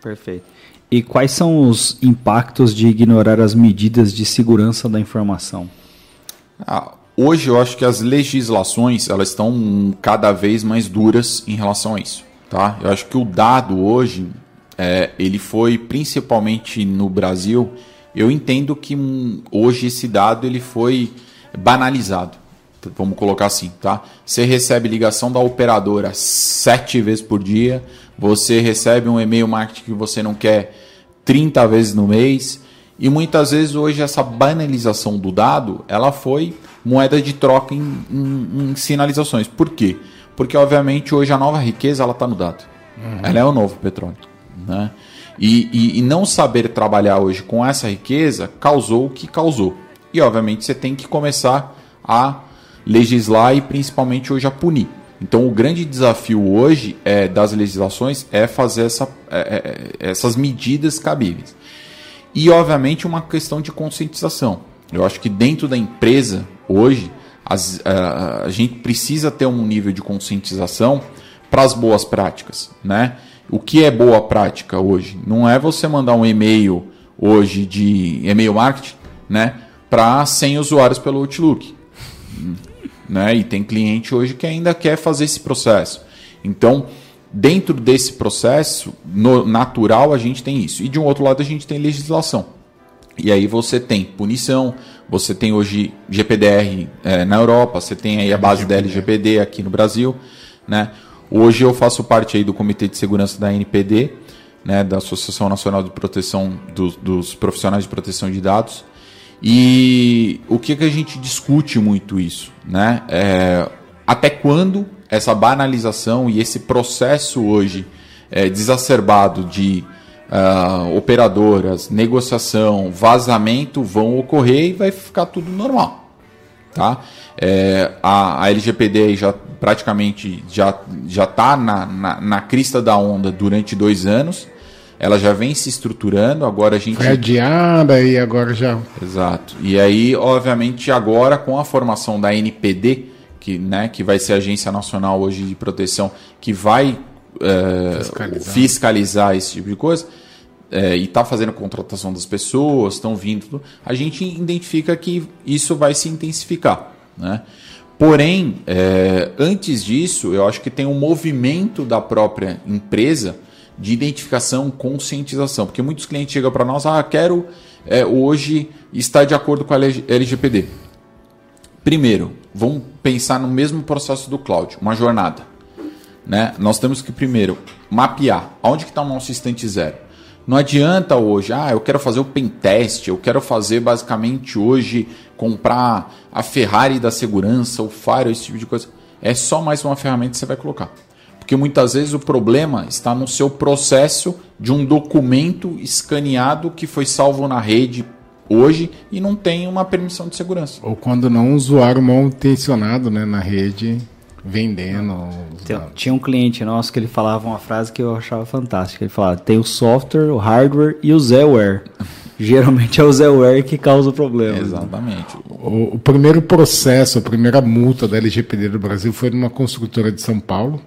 Perfeito. E quais são os impactos de ignorar as medidas de segurança da informação? Ah, hoje eu acho que as legislações elas estão cada vez mais duras em relação a isso. Tá? Eu acho que o dado hoje é, ele foi principalmente no Brasil. Eu entendo que um, hoje esse dado ele foi banalizado. Vamos colocar assim, tá? Você recebe ligação da operadora sete vezes por dia, você recebe um e-mail marketing que você não quer 30 vezes no mês, e muitas vezes hoje essa banalização do dado, ela foi moeda de troca em, em, em sinalizações. Por quê? Porque obviamente hoje a nova riqueza ela está no dado. Uhum. Ela é o novo petróleo, né? E, e, e não saber trabalhar hoje com essa riqueza causou o que causou. E obviamente você tem que começar a legislar e principalmente hoje a punir. Então o grande desafio hoje é, das legislações é fazer essa, é, é, essas medidas cabíveis. E obviamente uma questão de conscientização. Eu acho que dentro da empresa hoje as, a, a gente precisa ter um nível de conscientização para as boas práticas, né? O que é boa prática hoje? Não é você mandar um e-mail hoje de e-mail marketing, né, para 100 usuários pelo Outlook né? E tem cliente hoje que ainda quer fazer esse processo. Então, dentro desse processo no, natural, a gente tem isso. E de um outro lado, a gente tem legislação. E aí você tem punição, você tem hoje GPDR é, na Europa, você tem aí a base da LGPD aqui no Brasil, né? Hoje eu faço parte aí do Comitê de Segurança da NPD, né, da Associação Nacional de Proteção dos, dos Profissionais de Proteção de Dados. E o que, que a gente discute muito isso? Né? É, até quando essa banalização e esse processo hoje é, desacerbado de uh, operadoras, negociação, vazamento vão ocorrer e vai ficar tudo normal. Tá? É, a, a LGPD já praticamente já está na, na, na crista da onda durante dois anos ela já vem se estruturando, agora a gente. Foi adiada e agora já. Exato. E aí, obviamente, agora com a formação da NPD, que, né, que vai ser a Agência Nacional hoje de Proteção, que vai é, fiscalizar. fiscalizar. esse tipo de coisa, é, e está fazendo contratação das pessoas, estão vindo, a gente identifica que isso vai se intensificar. Né? Porém, é, antes disso, eu acho que tem um movimento da própria empresa de identificação, conscientização. Porque muitos clientes chegam para nós, ah, quero é, hoje estar de acordo com a LGPD. Primeiro, vamos pensar no mesmo processo do cloud, uma jornada. Né? Nós temos que primeiro mapear onde está o nosso instante zero. Não adianta hoje, ah, eu quero fazer o pen test, eu quero fazer basicamente hoje comprar a Ferrari da segurança, o Fire, esse tipo de coisa. É só mais uma ferramenta que você vai colocar. Porque muitas vezes o problema está no seu processo de um documento escaneado que foi salvo na rede hoje e não tem uma permissão de segurança. Ou quando não um usuário mal intencionado né, na rede vendendo. Então, tinha um cliente nosso que ele falava uma frase que eu achava fantástica. Ele falava: tem o software, o hardware e o Zeware. Geralmente é o Zeware que causa o problema. Exatamente. O, o, primeiro processo, a primeira multa da LGPD do Brasil foi numa construtora de São Paulo.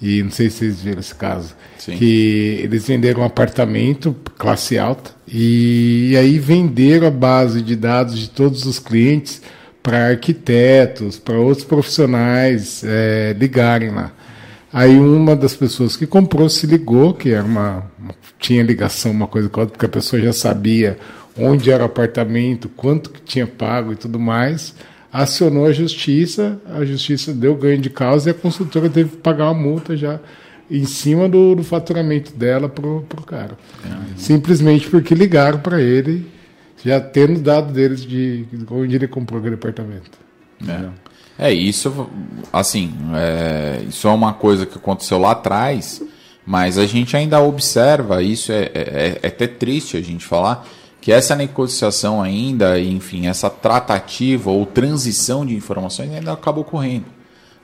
E não sei se vocês viram esse caso. Sim. Que eles venderam um apartamento, classe alta, e aí venderam a base de dados de todos os clientes para arquitetos, para outros profissionais é, ligarem lá. Aí uma das pessoas que comprou se ligou, que era uma, tinha ligação uma coisa com a outra, porque a pessoa já sabia onde era o apartamento, quanto que tinha pago e tudo mais acionou a justiça, a justiça deu ganho de causa e a consultora teve que pagar uma multa já em cima do, do faturamento dela pro, pro cara. É. Simplesmente porque ligaram para ele, já tendo dado deles de onde ele comprou aquele apartamento. É, é isso, assim, é, isso é uma coisa que aconteceu lá atrás, mas a gente ainda observa, isso é, é, é até triste a gente falar, que essa negociação ainda, enfim, essa tratativa ou transição de informações ainda acaba ocorrendo.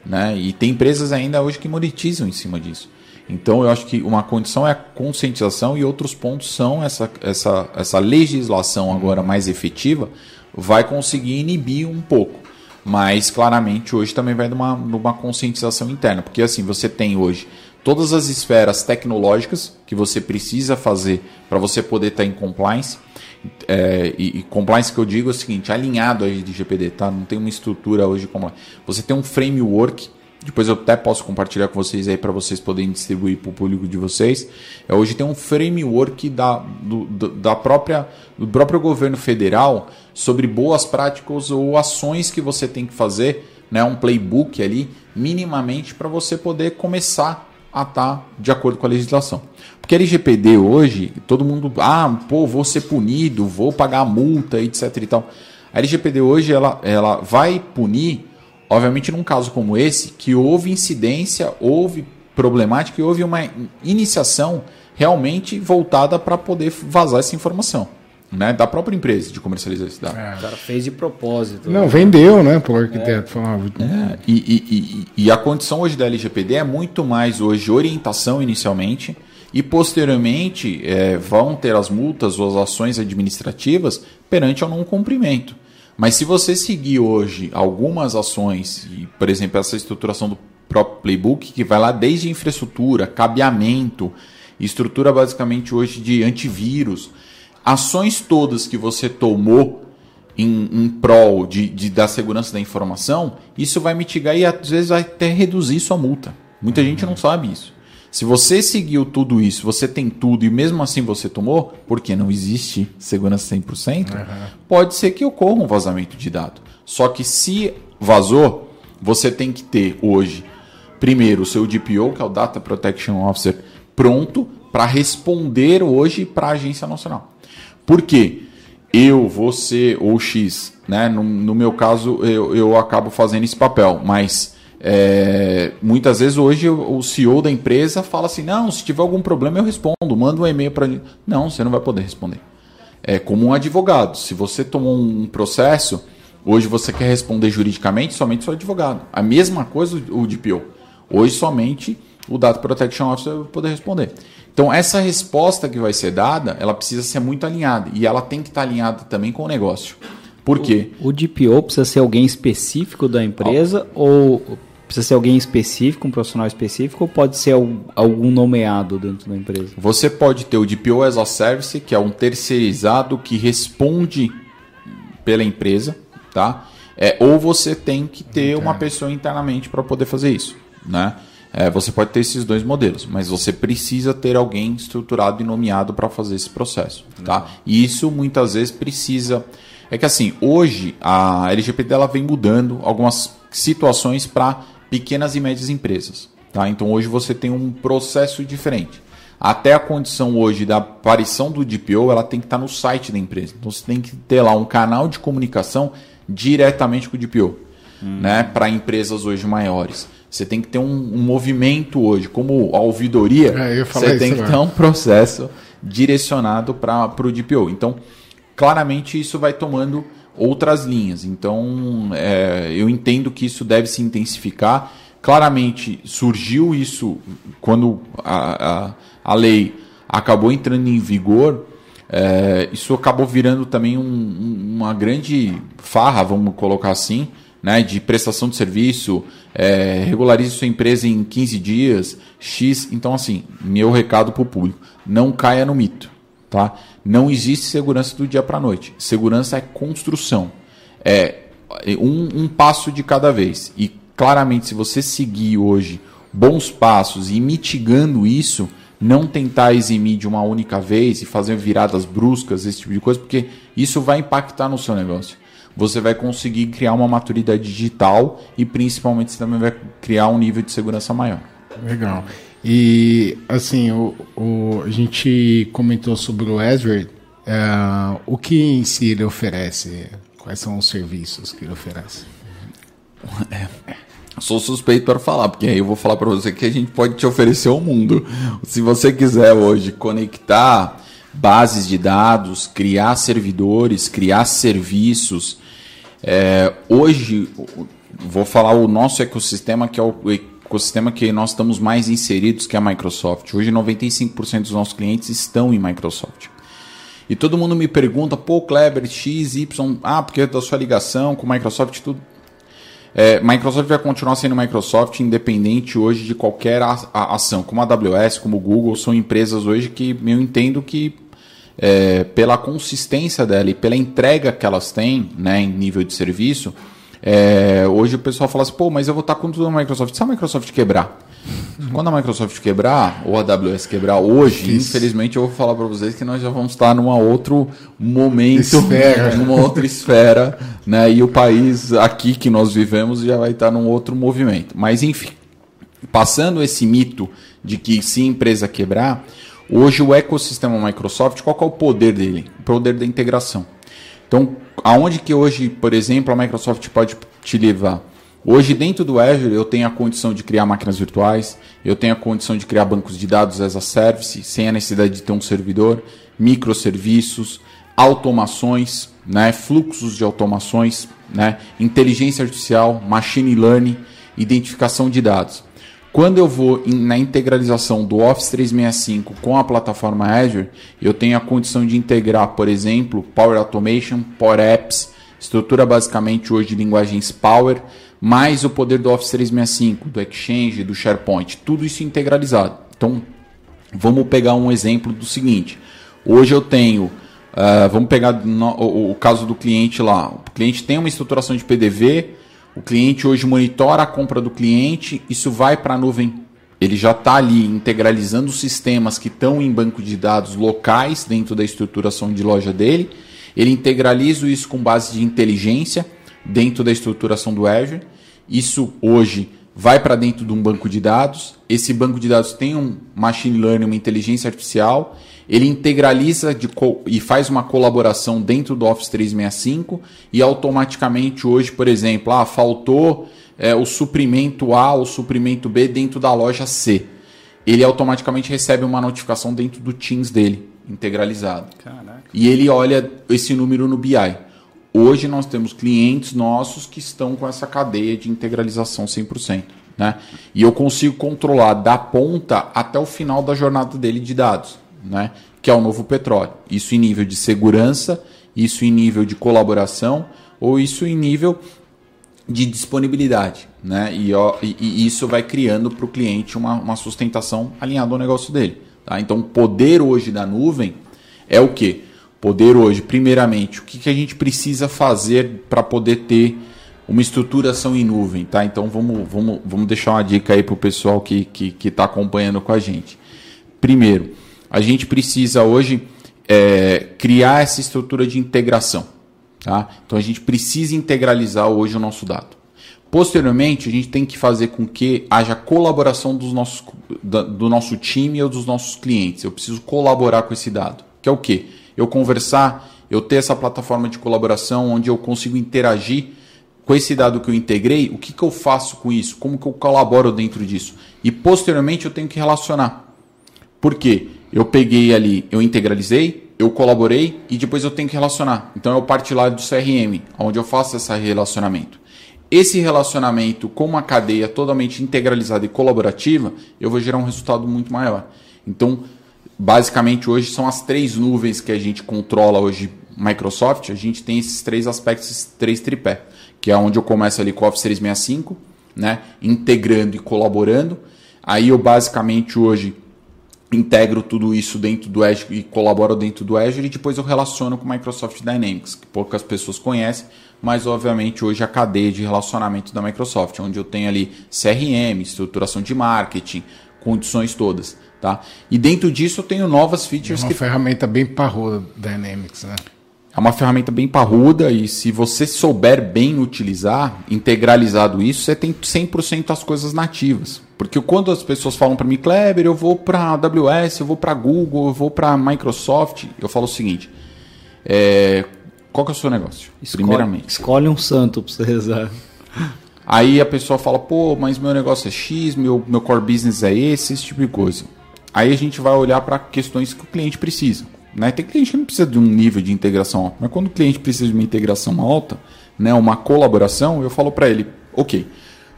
Né? E tem empresas ainda hoje que monetizam em cima disso. Então eu acho que uma condição é a conscientização e outros pontos são essa, essa, essa legislação agora mais efetiva vai conseguir inibir um pouco. Mas claramente hoje também vai numa, numa conscientização interna. Porque assim, você tem hoje todas as esferas tecnológicas que você precisa fazer para você poder estar em compliance. É, e, e, compliance que eu digo é o seguinte, alinhado aí de GPD, tá? Não tem uma estrutura hoje como você tem um framework depois eu até posso compartilhar com vocês aí para vocês poderem distribuir para o público de vocês. É, hoje tem um framework da, do, da própria, do próprio governo federal sobre boas práticas ou ações que você tem que fazer, né, um playbook ali, minimamente para você poder começar a estar tá de acordo com a legislação. Porque a LGPD hoje, todo mundo, ah, pô, vou ser punido, vou pagar multa, etc e tal. A LGPD hoje ela, ela vai punir Obviamente, num caso como esse, que houve incidência, houve problemática e houve uma iniciação realmente voltada para poder vazar essa informação. Né, da própria empresa de comercializar esse dado. É. O cara fez de propósito. Não, né? vendeu, né, para o arquiteto. É. É, e, e, e, e, a condição hoje da LGPD é muito mais hoje orientação inicialmente e posteriormente é, vão ter as multas ou as ações administrativas perante ao não cumprimento. Mas se você seguir hoje algumas ações, e, por exemplo, essa estruturação do próprio playbook, que vai lá desde infraestrutura, cabeamento, estrutura basicamente hoje de antivírus, ações todas que você tomou em, em prol de, de, da segurança da informação, isso vai mitigar e às vezes vai até reduzir sua multa. Muita uhum. gente não sabe isso. Se você seguiu tudo isso, você tem tudo e mesmo assim você tomou, porque não existe segurança 100%, uhum. pode ser que ocorra um vazamento de dado. Só que se vazou, você tem que ter hoje, primeiro, o seu DPO, que é o Data Protection Officer, pronto para responder hoje para a Agência Nacional. Por quê? Eu, você ou X, né? no, no meu caso, eu, eu acabo fazendo esse papel, mas é, muitas vezes hoje o CEO da empresa fala assim: não, se tiver algum problema eu respondo, manda um e-mail para. Não, você não vai poder responder. É como um advogado. Se você tomou um processo, hoje você quer responder juridicamente, somente seu advogado. A mesma coisa o DPO. Hoje somente o Data Protection Officer vai poder responder. Então essa resposta que vai ser dada, ela precisa ser muito alinhada e ela tem que estar alinhada também com o negócio. Por quê? O, o DPO precisa ser alguém específico da empresa ou Precisa ser alguém específico, um profissional específico, ou pode ser algum nomeado dentro da empresa? Você pode ter o DPO as a Service, que é um terceirizado que responde pela empresa, tá? É, ou você tem que ter uma pessoa internamente para poder fazer isso, né? É, você pode ter esses dois modelos, mas você precisa ter alguém estruturado e nomeado para fazer esse processo, tá? E isso muitas vezes precisa é que assim hoje a LGPD ela vem mudando algumas situações para pequenas e médias empresas. Tá? Então hoje você tem um processo diferente. Até a condição hoje da aparição do DPO, ela tem que estar no site da empresa. Então você tem que ter lá um canal de comunicação diretamente com o DPO, hum. né? Para empresas hoje maiores. Você tem que ter um, um movimento hoje, como a ouvidoria, é, você tem que ter um processo direcionado para o DPO. Então, claramente isso vai tomando outras linhas. Então, é, eu entendo que isso deve se intensificar. Claramente, surgiu isso quando a, a, a lei acabou entrando em vigor. É, isso acabou virando também um, uma grande farra, vamos colocar assim, né, de prestação de serviço, é, regularize sua empresa em 15 dias, X. Então, assim, meu recado para o público: não caia no mito. Tá? Não existe segurança do dia para a noite. Segurança é construção. É um, um passo de cada vez. E claramente, se você seguir hoje bons passos e mitigando isso, não tentar eximir de uma única vez e fazer viradas bruscas, esse tipo de coisa, porque isso vai impactar no seu negócio. Você vai conseguir criar uma maturidade digital e principalmente você também vai criar um nível de segurança maior. Legal. E, assim, o, o, a gente comentou sobre o Ezra. É, o que em si ele oferece? Quais são os serviços que ele oferece? É, sou suspeito para falar, porque aí eu vou falar para você que a gente pode te oferecer o mundo. Se você quiser hoje conectar bases de dados, criar servidores, criar serviços, é, hoje vou falar o nosso ecossistema que é o ecossistema que nós estamos mais inseridos, que é a Microsoft. Hoje, 95% dos nossos clientes estão em Microsoft. E todo mundo me pergunta, pô, Kleber, X, Y, ah, porque é da sua ligação com Microsoft tudo. É, Microsoft vai continuar sendo Microsoft independente hoje de qualquer ação, como a AWS, como o Google, são empresas hoje que eu entendo que é, pela consistência dela e pela entrega que elas têm né, em nível de serviço, É, hoje o pessoal fala assim, pô, mas eu vou estar com tudo na Microsoft. Se a Microsoft quebrar, quando a Microsoft quebrar, ou a AWS quebrar hoje, Isso. infelizmente eu vou falar para vocês que nós já vamos estar num outro momento, esfera. numa outra esfera, né? E o país aqui que nós vivemos já vai estar num outro movimento. Mas enfim, passando esse mito de que se a empresa quebrar, hoje o ecossistema Microsoft, qual é o poder dele? O poder da integração. Então, aonde que hoje, por exemplo, a Microsoft pode te levar? Hoje, dentro do Azure, eu tenho a condição de criar máquinas virtuais, eu tenho a condição de criar bancos de dados as a service, sem a necessidade de ter um servidor, microserviços, automações, né, fluxos de automações, né, inteligência artificial, machine learning, identificação de dados. Quando eu vou na integralização do Office 365 com a plataforma Azure, eu tenho a condição de integrar, por exemplo, Power Automation, Power Apps, estrutura basicamente hoje de linguagens Power, mais o poder do Office 365, do Exchange, do SharePoint, tudo isso integralizado. Então, vamos pegar um exemplo do seguinte: hoje eu tenho, uh, vamos pegar no, o, o, caso do cliente lá. O cliente tem uma estruturação de PDV, o cliente hoje monitora a compra do cliente, isso vai para a nuvem. Ele já está ali integralizando sistemas que estão em banco de dados locais dentro da estruturação de loja dele. Ele integraliza isso com base de inteligência dentro da estruturação do Azure isso hoje vai para dentro de um banco de dados. Esse banco de dados tem um machine learning, uma inteligência artificial. Ele integraliza e faz uma colaboração dentro do Office 365 e automaticamente hoje, por exemplo, ah, faltou é, o suprimento A ou suprimento B dentro da loja C. Ele automaticamente recebe uma notificação dentro do Teams dele, integralizado. Caraca. E ele olha esse número no BI. Hoje nós temos clientes nossos que estão com essa cadeia de integralização 100%. Né? E eu consigo controlar da ponta até o final da jornada dele de dados, né? que é o novo petróleo. Isso em nível de segurança, isso em nível de colaboração, ou isso em nível de disponibilidade. Né? E, ó, e, e isso vai criando para o cliente uma, uma sustentação alinhada ao negócio dele. Tá? Então, o poder hoje da nuvem é o que? Poder hoje, primeiramente, o que, que a gente precisa fazer para poder ter uma estruturação em nuvem, tá? Então vamos, vamos, vamos deixar uma dica aí para o pessoal que está que, que tá acompanhando com a gente. Primeiro, a gente precisa hoje é, criar essa estrutura de integração. Tá? Então a gente precisa integralizar hoje o nosso dado. Posteriormente, a gente tem que fazer com que haja colaboração dos nossos, do nosso time ou dos nossos clientes. Eu preciso colaborar com esse dado. Que é o quê? Eu conversar, eu ter essa plataforma de colaboração onde eu consigo interagir com esse dado que eu integrei, o que, que eu faço com isso? Como que eu colaboro dentro disso? E posteriormente eu tenho que relacionar. Por quê? Eu peguei ali, eu integralizei, eu colaborei e depois eu tenho que relacionar. Então eu parto lá do CRM, onde eu faço esse relacionamento. Esse relacionamento com uma cadeia totalmente integralizada e colaborativa, eu vou gerar um resultado muito maior. Então, basicamente hoje são as três nuvens que a gente controla hoje Microsoft, a gente tem esses três aspectos, esses três tripé, que é onde eu começo ali com o Office 365, né, integrando e colaborando. Aí eu basicamente hoje integro tudo isso dentro do Azure e colaboro dentro do Azure e depois eu relaciono com o Microsoft Dynamics, que poucas pessoas conhecem, mas obviamente hoje a cadeia de relacionamento da Microsoft, onde eu tenho ali CRM, estruturação de marketing, condições todas. Tá? E dentro disso eu tenho novas features. É uma que... ferramenta bem parruda, Dynamics, né? É uma ferramenta bem parruda e se você souber bem utilizar, integralizado isso, você tem 100% as coisas nativas. Porque quando as pessoas falam para mim, Kleber, eu vou para AWS, eu vou para Google, eu vou para Microsoft, eu falo o seguinte: é, qual que é o seu negócio? Escolhe, primeiramente. Escolhe um santo para você rezar. Aí a pessoa fala, pô, mas meu negócio é X, meu, meu core business é esse, esse tipo de coisa. Aí a gente vai olhar para questões que o cliente precisa. Né? Tem cliente que não precisa de um nível de integração alto, mas quando o cliente precisa de uma integração alta, né, uma colaboração, eu falo para ele, ok,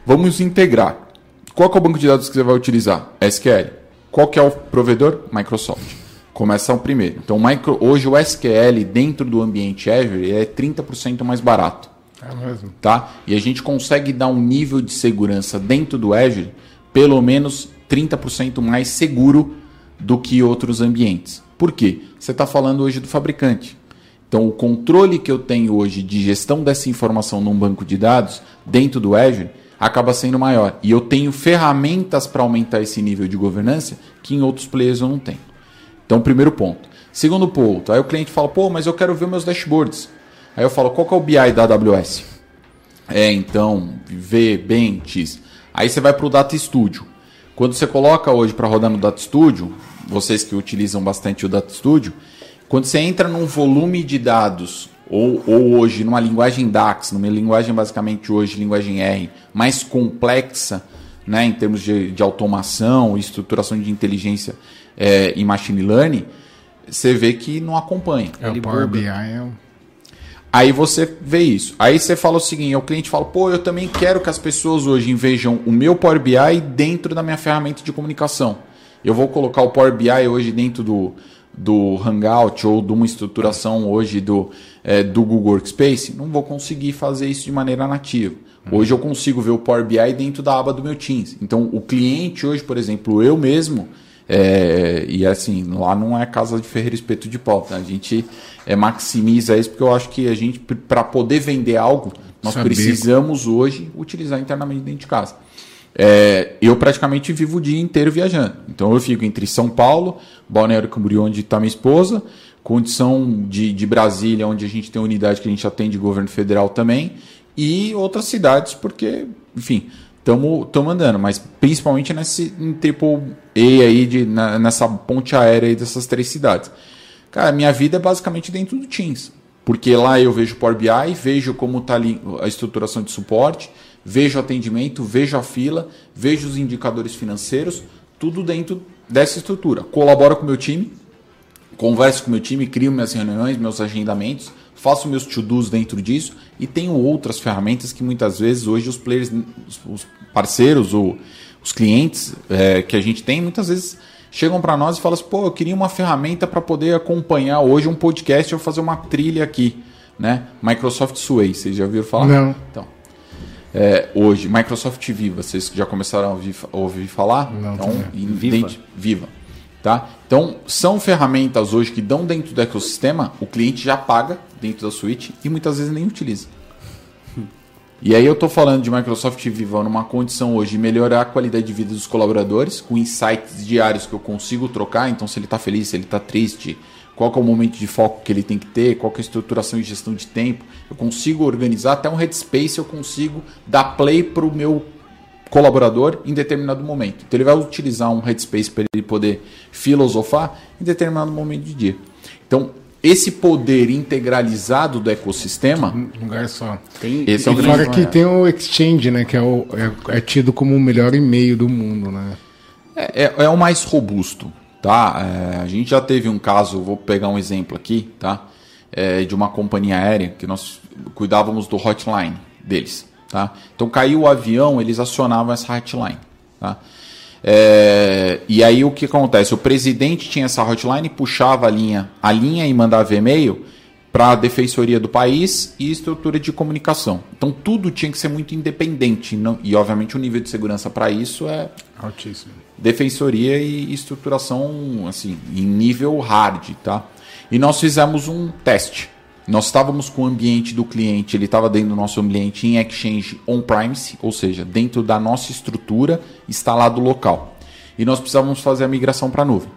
vamos integrar. Qual é o banco de dados que você vai utilizar? SQL. Qual que é o provedor? Microsoft. Começa o primeiro. Então, micro, hoje o SQL dentro do ambiente Azure é 30% mais barato. É mesmo. Tá? E a gente consegue dar um nível de segurança dentro do Azure pelo menos 30% mais seguro do que outros ambientes. Por quê? Você está falando hoje do fabricante. Então, o controle que eu tenho hoje de gestão dessa informação num banco de dados, dentro do Azure, acaba sendo maior. E eu tenho ferramentas para aumentar esse nível de governança que em outros players eu não tenho. Então, primeiro ponto. Segundo ponto, aí o cliente fala, pô, mas eu quero ver meus dashboards. Aí eu falo, qual que é o BI da AWS? É, então, V, X. Aí você vai para o Data Studio. Quando você coloca hoje para rodar no Data Studio, vocês que utilizam bastante o Data Studio, quando você entra num volume de dados, ou, ou hoje numa linguagem DAX, numa linguagem basicamente hoje, linguagem R, mais complexa, né, em termos de, de automação, estruturação de inteligência é, e machine learning, você vê que não acompanha. É o Power BI. É o... Aí você vê isso. Aí você fala o seguinte: o cliente fala, pô, eu também quero que as pessoas hoje vejam o meu Power BI dentro da minha ferramenta de comunicação. Eu vou colocar o Power BI hoje dentro do, do Hangout ou de uma estruturação hoje do, é, do Google Workspace. Não vou conseguir fazer isso de maneira nativa. Hoje eu consigo ver o Power BI dentro da aba do meu Teams. Então, o cliente hoje, por exemplo, eu mesmo, é, e assim, lá não é casa de ferreiro espeto de pau. Tá? A gente é, maximiza isso porque eu acho que a gente, para poder vender algo, nós Saber. precisamos hoje utilizar internamente dentro de casa. É, eu praticamente vivo o dia inteiro viajando. Então eu fico entre São Paulo, Balneário Camboriú, onde está minha esposa, condição de, de Brasília, onde a gente tem unidade que a gente atende governo federal também, e outras cidades, porque, enfim, estamos andando, mas principalmente nesse triple E aí, de, na, nessa ponte aérea dessas três cidades. Cara, minha vida é basicamente dentro do Teams. Porque lá eu vejo Power BI, vejo como está ali a estruturação de suporte, vejo o atendimento, vejo a fila, vejo os indicadores financeiros, tudo dentro dessa estrutura. Colaboro com o meu time, converso com o meu time, crio minhas reuniões, meus agendamentos, faço meus to-dos dentro disso e tenho outras ferramentas que muitas vezes hoje os players, os parceiros ou os clientes é, que a gente tem, muitas vezes chegam para nós e falam assim, pô, eu queria uma ferramenta para poder acompanhar hoje um podcast ou fazer uma trilha aqui, né? Microsoft Sway, vocês já ouviram falar? Não. Então, é, hoje, Microsoft Viva, vocês já começaram a ouvir, a ouvir falar? Não, então, Viva. Viva. Tá? Então, são ferramentas hoje que dão dentro do ecossistema, o cliente já paga dentro da suíte e muitas vezes nem utiliza. E aí eu estou falando de Microsoft Viva numa condição hoje de melhorar a qualidade de vida dos colaboradores, com insights diários que eu consigo trocar, então se ele está feliz, se ele está triste, qual é o momento de foco que ele tem que ter, qual é a estruturação e gestão de tempo, eu consigo organizar até um headspace, eu consigo dar play para o meu colaborador em determinado momento. Então ele vai utilizar um headspace para ele poder filosofar em determinado momento de dia. Então esse poder integralizado do ecossistema. Um lugar só. Tem, esse é o fora que tem o Exchange, né? Que é, o, é, é tido como o melhor e-mail do mundo, né? É, é, é o mais robusto, tá? É, a gente já teve um caso, vou pegar um exemplo aqui, tá? É, de uma companhia aérea que nós cuidávamos do hotline deles, tá? Então caiu o avião, eles acionavam essa hotline, tá? É, e aí o que acontece? O presidente tinha essa hotline, puxava a linha, a linha e mandava e-mail para a defensoria do país e estrutura de comunicação. Então tudo tinha que ser muito independente. Não, e obviamente o nível de segurança para isso é altíssimo. Defensoria e estruturação assim em nível hard, tá? E nós fizemos um teste. Nós estávamos com o ambiente do cliente, ele estava dentro do nosso ambiente em Exchange on-premise, ou seja, dentro da nossa estrutura instalado local. E nós precisávamos fazer a migração para a nuvem.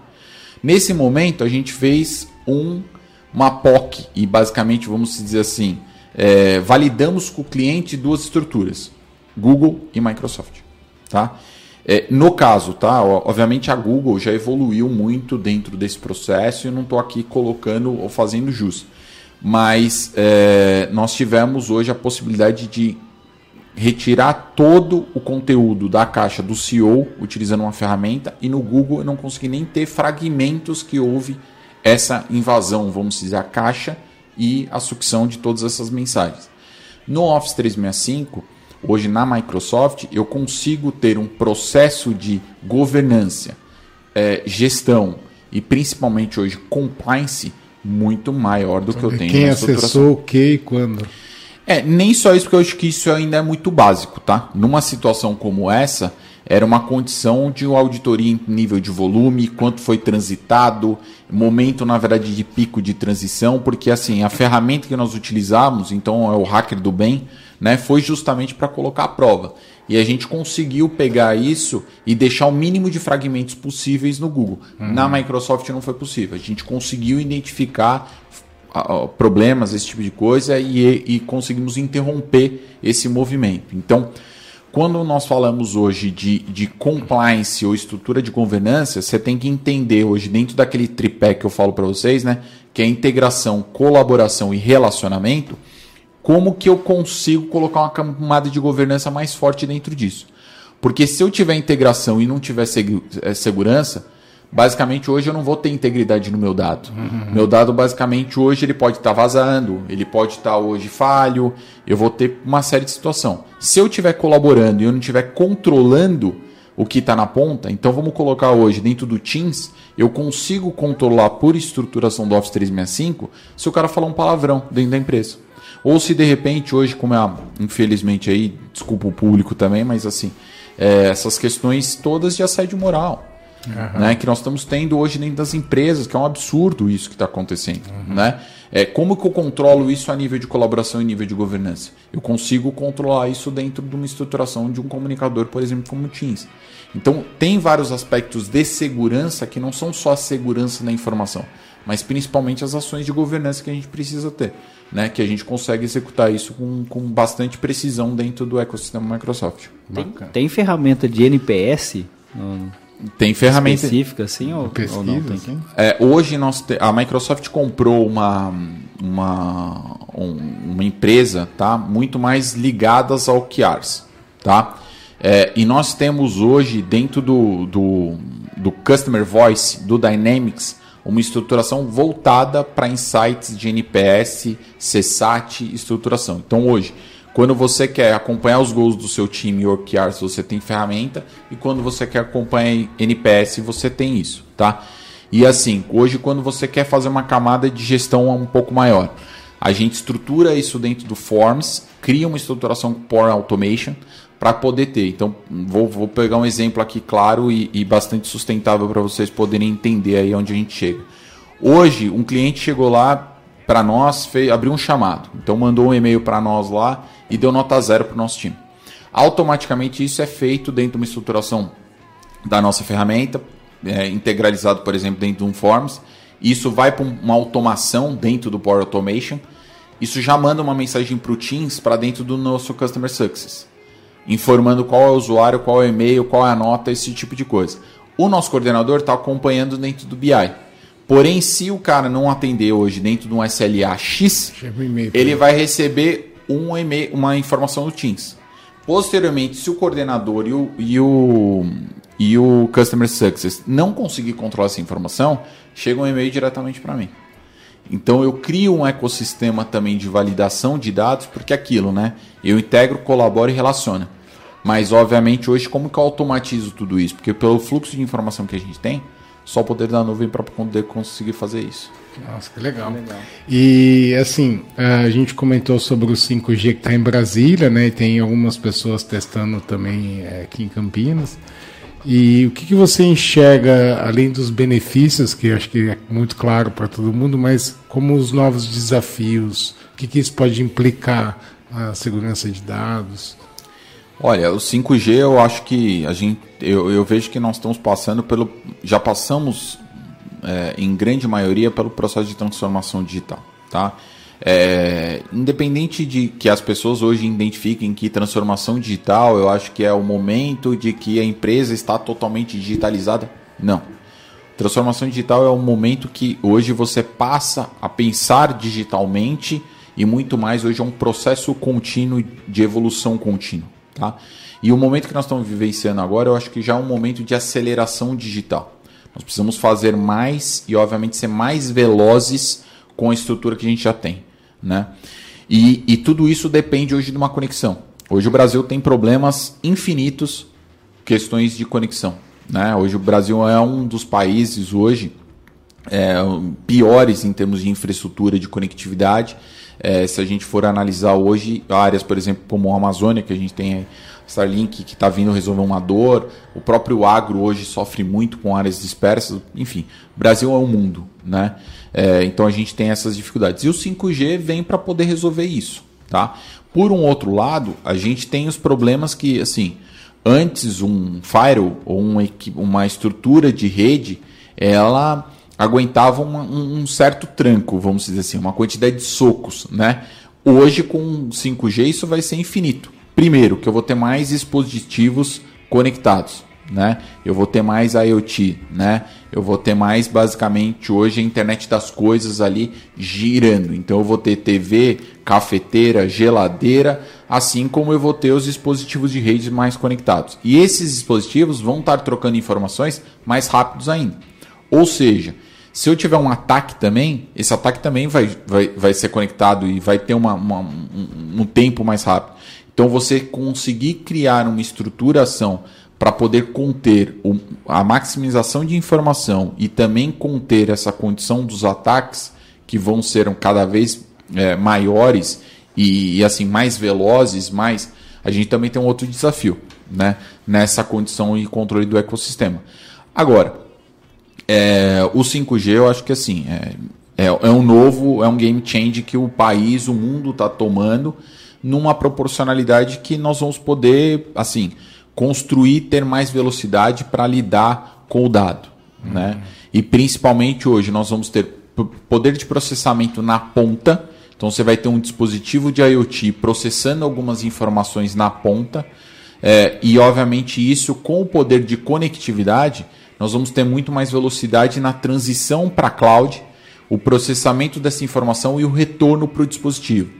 Nesse momento, a gente fez um, uma POC e basicamente, vamos dizer assim, é, validamos com o cliente duas estruturas, Google e Microsoft. Tá? É, no caso, tá? Obviamente a Google já evoluiu muito dentro desse processo e não estou aqui colocando ou fazendo jus mas é, nós tivemos hoje a possibilidade de retirar todo o conteúdo da caixa do CEO utilizando uma ferramenta e no Google eu não consegui nem ter fragmentos que houve essa invasão, vamos dizer, a caixa e a sucção de todas essas mensagens. No Office 365, hoje na Microsoft, eu consigo ter um processo de governança, é, gestão e principalmente hoje compliance muito maior do que eu tenho Quem acessou o que e quando? É, nem só isso, porque eu acho que isso ainda é muito básico, tá? Numa situação como essa, era uma condição de uma auditoria em nível de volume, quanto foi transitado, momento, na verdade, de pico de transição, porque assim, a ferramenta que nós utilizamos, então é o hacker do bem, né, foi justamente para colocar a prova. E a gente conseguiu pegar isso e deixar o mínimo de fragmentos possíveis no Google. Uhum. Na Microsoft não foi possível. A gente conseguiu identificar problemas, esse tipo de coisa, e, e conseguimos interromper esse movimento. Então, quando nós falamos hoje de, de compliance ou estrutura de governança, você tem que entender hoje, dentro daquele tripé que eu falo para vocês, né, que é integração, colaboração e relacionamento, como que eu consigo colocar uma camada de governança mais forte dentro disso. Porque se eu tiver integração e não tiver eh, segurança, basicamente hoje eu não vou ter integridade no meu dado. Uhum. Meu dado basicamente hoje ele pode estar tá vazando, ele pode estar tá hoje falho, eu vou ter uma série de situação. Se eu estiver colaborando e eu não estiver controlando o que está na ponta, então vamos colocar hoje dentro do Teams, eu consigo controlar por estruturação do Office 365 se o cara falar um palavrão dentro da empresa. Ou se de repente hoje, como é, infelizmente aí, desculpa o público também, mas assim, é, essas questões todas de assédio moral uhum. né, que nós estamos tendo hoje dentro das empresas, que é um absurdo isso que está acontecendo. Uhum. Né? É, como que eu controlo isso a nível de colaboração e nível de governança? Eu consigo controlar isso dentro de uma estruturação de um comunicador, por exemplo, como o Teams. Então, tem vários aspectos de segurança que não são só a segurança da informação, mas principalmente as ações de governança que a gente precisa ter. Né, que a gente consegue executar isso com, com bastante precisão dentro do ecossistema Microsoft. Tem, tem ferramenta de NPS no, tem ferramenta específica assim ou, ou não tem? Assim? É, hoje nós te... a Microsoft comprou uma uma, um, uma empresa, tá, muito mais ligadas ao QRs, tá? É, e nós temos hoje dentro do, do, do Customer Voice do Dynamics uma estruturação voltada para insights de NPS, CSAT, estruturação. Então hoje quando você quer acompanhar os gols do seu time OKRs, você tem ferramenta. E quando você quer acompanhar NPS, você tem isso, tá? E assim, hoje quando você quer fazer uma camada de gestão um pouco maior, a gente estrutura isso dentro do Forms, cria uma estruturação por Automation para poder ter. Então, vou, vou, pegar um exemplo aqui claro e, e bastante sustentável para vocês poderem entender aí onde a gente chega. Hoje, um cliente chegou lá para nós, fez, abriu um chamado. Então, mandou um e-mail para nós lá e deu nota zero para o nosso time. Automaticamente isso é feito dentro de uma estruturação da nossa ferramenta, é, integralizado, por exemplo, dentro de um Forms. Isso vai para uma automação dentro do Power Automation. Isso já manda uma mensagem para o Teams para dentro do nosso Customer Success, informando qual é o usuário, qual é o e-mail, qual é a nota, esse tipo de coisa. O nosso coordenador está acompanhando dentro do BI. Porém, se o cara não atender hoje dentro de um SLA X, ele vai receber um email, uma informação do Teams. Posteriormente, se o coordenador e o, e o, e o Customer Success não conseguir controlar essa informação, chega um e-mail diretamente para mim. Então eu crio um ecossistema também de validação de dados, porque é aquilo, né? Eu integro, colaboro e relaciono. Mas obviamente hoje como que eu automatizo tudo isso? Porque pelo fluxo de informação que a gente tem, só o poder da nuvem para poder conseguir fazer isso. Nossa, que legal. legal. E assim, a gente comentou sobre o 5G que está em Brasília, né? E tem algumas pessoas testando também é, aqui em Campinas. E o que, que você enxerga, além dos benefícios, que acho que é muito claro para todo mundo, mas como os novos desafios, o que, que isso pode implicar na segurança de dados? Olha, o 5G eu acho que a gente, eu, eu vejo que nós estamos passando pelo, já passamos é, em grande maioria, pelo processo de transformação digital. Tá? É, independente de que as pessoas hoje identifiquem que transformação digital, eu acho que é o momento de que a empresa está totalmente digitalizada. Não. Transformação digital é o momento que hoje você passa a pensar digitalmente e muito mais hoje é um processo contínuo de evolução contínua. Tá? E o momento que nós estamos vivenciando agora, eu acho que já é um momento de aceleração digital. Nós precisamos fazer mais e, obviamente, ser mais velozes com a estrutura que a gente já tem. Né? E, e tudo isso depende hoje de uma conexão. Hoje o Brasil tem problemas infinitos, questões de conexão. Né? Hoje o Brasil é um dos países hoje é, piores em termos de infraestrutura de conectividade. É, se a gente for analisar hoje áreas, por exemplo, como a Amazônia, que a gente tem Starlink que está vindo resolver uma dor, o próprio agro hoje sofre muito com áreas dispersas, enfim, Brasil é um mundo, né? É, então a gente tem essas dificuldades. E o 5G vem para poder resolver isso, tá? Por um outro lado, a gente tem os problemas que, assim, antes um firewall ou um, uma estrutura de rede, ela aguentava uma, um certo tranco, vamos dizer assim, uma quantidade de socos, né? Hoje com 5G isso vai ser infinito. Primeiro, que eu vou ter mais dispositivos conectados, né? Eu vou ter mais IoT, né? Eu vou ter mais basicamente hoje a internet das coisas ali girando. Então eu vou ter TV, cafeteira, geladeira, assim como eu vou ter os dispositivos de rede mais conectados. E esses dispositivos vão estar trocando informações mais rápidos ainda. Ou seja, se eu tiver um ataque também, esse ataque também vai, vai, vai ser conectado e vai ter uma, uma um, um tempo mais rápido. Então você conseguir criar uma estruturação para poder conter o, a maximização de informação e também conter essa condição dos ataques que vão ser cada vez é, maiores e, e, assim mais velozes, mais a gente também tem um outro desafio, né? Nessa condição e controle do ecossistema. Agora, é, o 5G eu acho que assim é, é, é um novo, é um game change que o país, o mundo está tomando numa proporcionalidade que nós vamos poder assim construir, ter mais velocidade para lidar com o dado. Uhum. Né? E principalmente hoje nós vamos ter poder de processamento na ponta. Então você vai ter um dispositivo de IoT processando algumas informações na ponta. É, e obviamente isso com o poder de conectividade, nós vamos ter muito mais velocidade na transição para cloud, o processamento dessa informação e o retorno para o dispositivo.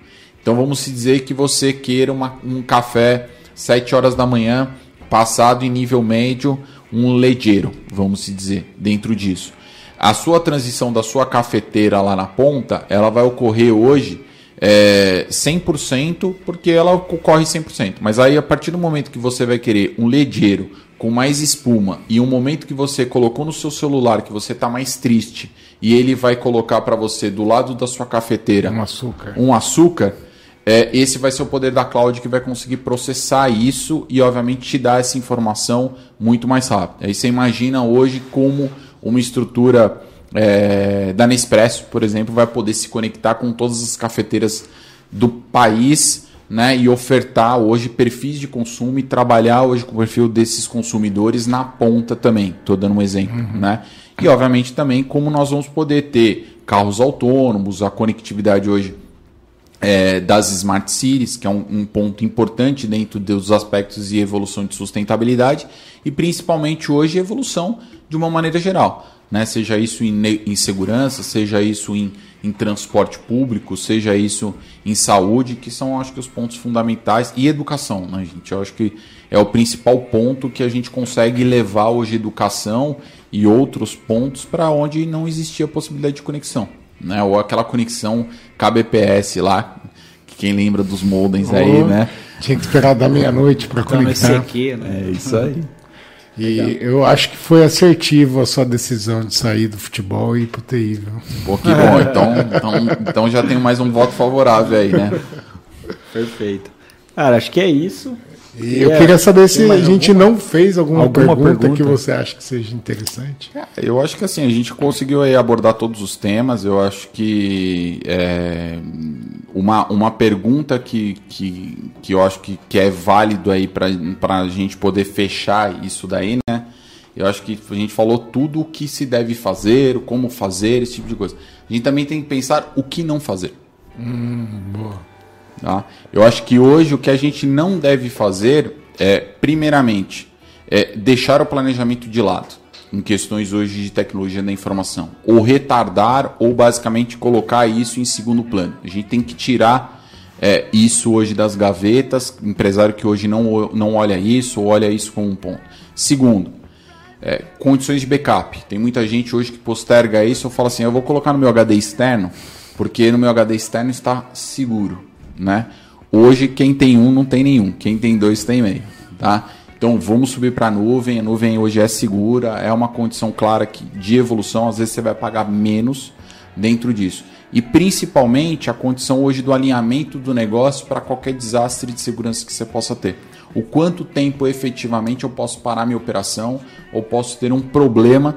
Então vamos dizer que você queira uma, um café 7 horas da manhã passado em nível médio um ledeiro, vamos dizer, dentro disso. A sua transição da sua cafeteira lá na ponta, ela vai ocorrer hoje é, 100%, porque ela ocorre 100%. Mas aí, a partir do momento que você vai querer um ledeiro com mais espuma e um momento que você colocou no seu celular que você está mais triste e ele vai colocar para você do lado da sua cafeteira um açúcar, um açúcar é, esse vai ser o poder da cloud que vai conseguir processar isso e, obviamente, te dar essa informação muito mais rápido. Aí você imagina hoje como uma estrutura é, da Nespresso, por exemplo, vai poder se conectar com todas as cafeteiras do país né, e ofertar hoje perfis de consumo e trabalhar hoje com o perfil desses consumidores na ponta também. Estou dando um exemplo. Uhum. Né? E, obviamente, também como nós vamos poder ter carros autônomos, a conectividade hoje é, das Smart Cities, que é um, um, ponto importante dentro dos aspectos de evolução de sustentabilidade, e principalmente hoje evolução de uma maneira geral. Né? Seja isso em, em segurança, seja isso em, em, transporte público, seja isso em saúde, que são, acho que, os pontos fundamentais, e educação, né, gente? Eu acho que é o principal ponto que a gente consegue levar hoje educação e outros pontos para onde não existia possibilidade de conexão né? Ou aquela conexão kbps lá, que quem lembra dos modems oh, aí, né? Tinha que esperar da meia-noite para conectar. CQ, né? É isso aí. E Legal. eu acho que foi assertivo a sua decisão de sair do futebol e ir pro TI, viu? Pô, que bom. Então, então, então já tenho mais um voto favorável aí, né? Perfeito. Cara, acho que é isso. E eu é, queria saber se a gente alguma, não fez alguma, alguma pergunta, pergunta, que você acha que seja interessante. É, eu acho que assim, a gente conseguiu abordar todos os temas. Eu acho que é, uma, uma pergunta que, que, que eu acho que, que é válido aí para a gente poder fechar isso daí, né? Eu acho que a gente falou tudo o que se deve fazer, como fazer, esse tipo de coisa. A gente também tem que pensar o que não fazer. Hum, boa. Tá? Eu acho que hoje o que a gente não deve fazer é, primeiramente, é deixar o planejamento de lado em questões hoje de tecnologia da informação, ou retardar, ou basicamente colocar isso em segundo plano. A gente tem que tirar é, isso hoje das gavetas, empresário que hoje não, não olha isso, ou olha isso como um ponto. Segundo, é, condições de backup. Tem muita gente hoje que posterga isso, eu falo assim, eu vou colocar no meu HD externo, porque no meu HD externo está seguro né? Hoje quem tem um não tem nenhum, quem tem dois tem meio, tá? Então vamos subir para a nuvem, a nuvem hoje é segura, é uma condição clara que, de evolução, às vezes você vai pagar menos, dentro disso. E principalmente a condição hoje do alinhamento do negócio para qualquer desastre de segurança que você possa ter. O quanto tempo efetivamente eu posso parar minha operação ou posso ter um problema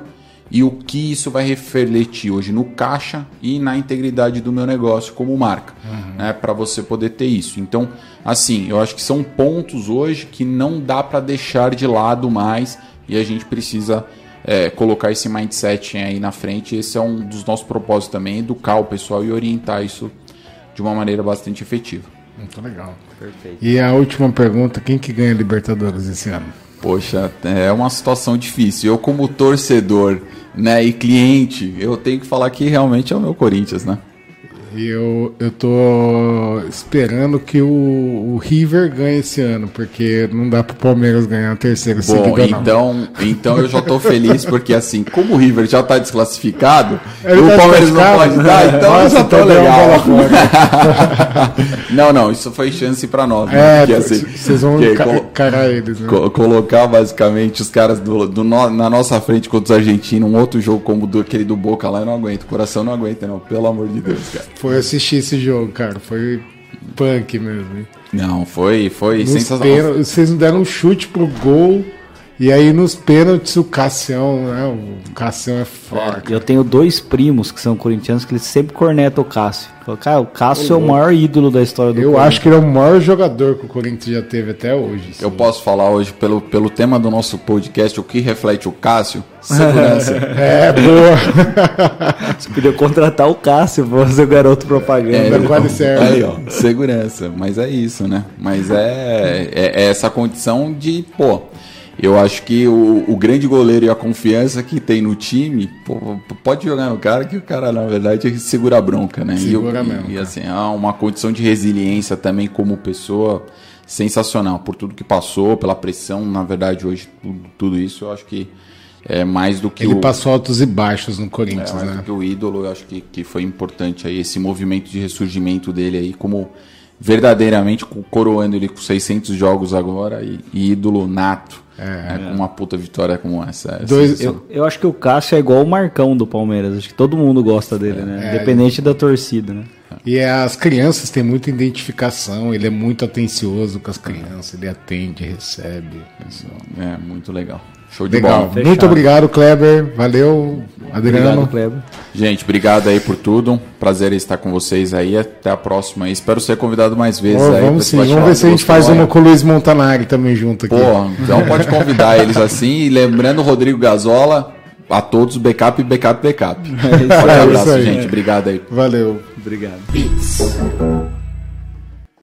e o que isso vai refletir hoje no caixa e na integridade do meu negócio como marca, uhum. né, para você poder ter isso. Então, assim, eu acho que são pontos hoje que não dá para deixar de lado mais e a gente precisa é, colocar esse mindset aí na frente. Esse é um dos nossos propósitos também, educar o pessoal e orientar isso de uma maneira bastante efetiva. Muito legal. Perfeito. E a última pergunta, quem que ganha Libertadores esse ano? Poxa, é uma situação difícil. Eu como torcedor, né, e cliente, eu tenho que falar que realmente é o meu Corinthians, né? Eu, eu tô esperando que o, o, River ganhe esse ano, porque não dá pro Palmeiras ganhar a terceira Bom, seguida, então, não. então eu já tô feliz, porque assim, como o River já tá desclassificado, Ele o tá Palmeiras não pode dar, então Nossa, eu já tô legal. não, não, isso foi chance para nós. Né? É, porque, assim, vocês vão ca eles. Né? Co colocar basicamente os caras do, do no, na nossa frente contra os argentinos, um outro jogo como do, aquele do Boca lá, eu não aguento, o coração não aguenta, não, pelo amor de Deus, cara foi assistir esse jogo, cara. Foi punk mesmo. Hein? Não, foi, foi sensacional. vocês não deram um chute pro gol. E aí nos pênaltis o Cassião, né? O Cassião é forte. É, eu tenho dois primos que são corintianos que eles sempre cornetam o Cássio. Cara, o Cássio é o maior ídolo da história do Eu acho que ele é o maior jogador que o Corinthians já teve até hoje. Sim. Eu posso falar hoje pelo, pelo tema do nosso podcast, o que reflete o Cássio? Segurança. é, boa. Você podia contratar o Cássio pra fazer o garoto propaganda. É, quase certo. Aí, ó, segurança. Mas é isso, né? Mas é, é, é essa condição de, pô eu acho que o, o, grande goleiro e a confiança que tem no time, pô, pode jogar no cara que o cara, na verdade, segura a bronca, né? Segura e, mesmo. E, assim, há uma condição de resiliência também como pessoa sensacional. Por tudo que passou, pela pressão, na verdade, hoje, tudo, tudo isso, eu acho que é mais do que Ele o... passou altos e baixos no Corinthians, é, mais né? do que o ídolo, eu acho que, que foi importante aí, esse movimento de ressurgimento dele aí, como verdadeiramente coroando ele com 600 jogos agora e, e ídolo nato é, é, com uma puta vitória como essa. essa Dois, eu, eu, acho que o Cássio é igual o Marcão do Palmeiras. Acho que todo mundo gosta dele, é, né? Independente da torcida, né? E as crianças têm muita identificação, ele é muito atencioso com as crianças, ele atende, recebe. É, muito legal. Show de Legal. bola. Muito obrigado, Kleber. Valeu, Adriano. Obrigado, Kleber. Gente, obrigado aí por tudo. Prazer estar com vocês aí. Até a próxima. Espero ser convidado mais vezes oh, aí. Vamos sim. Vamos ver se a gente faz uma com o Luiz Montanari também junto aqui. Pô, então pode convidar eles assim. E lembrando, Rodrigo Gazola, a todos, backup, backup, backup. É um abraço, gente. Obrigado aí. Valeu. Obrigado.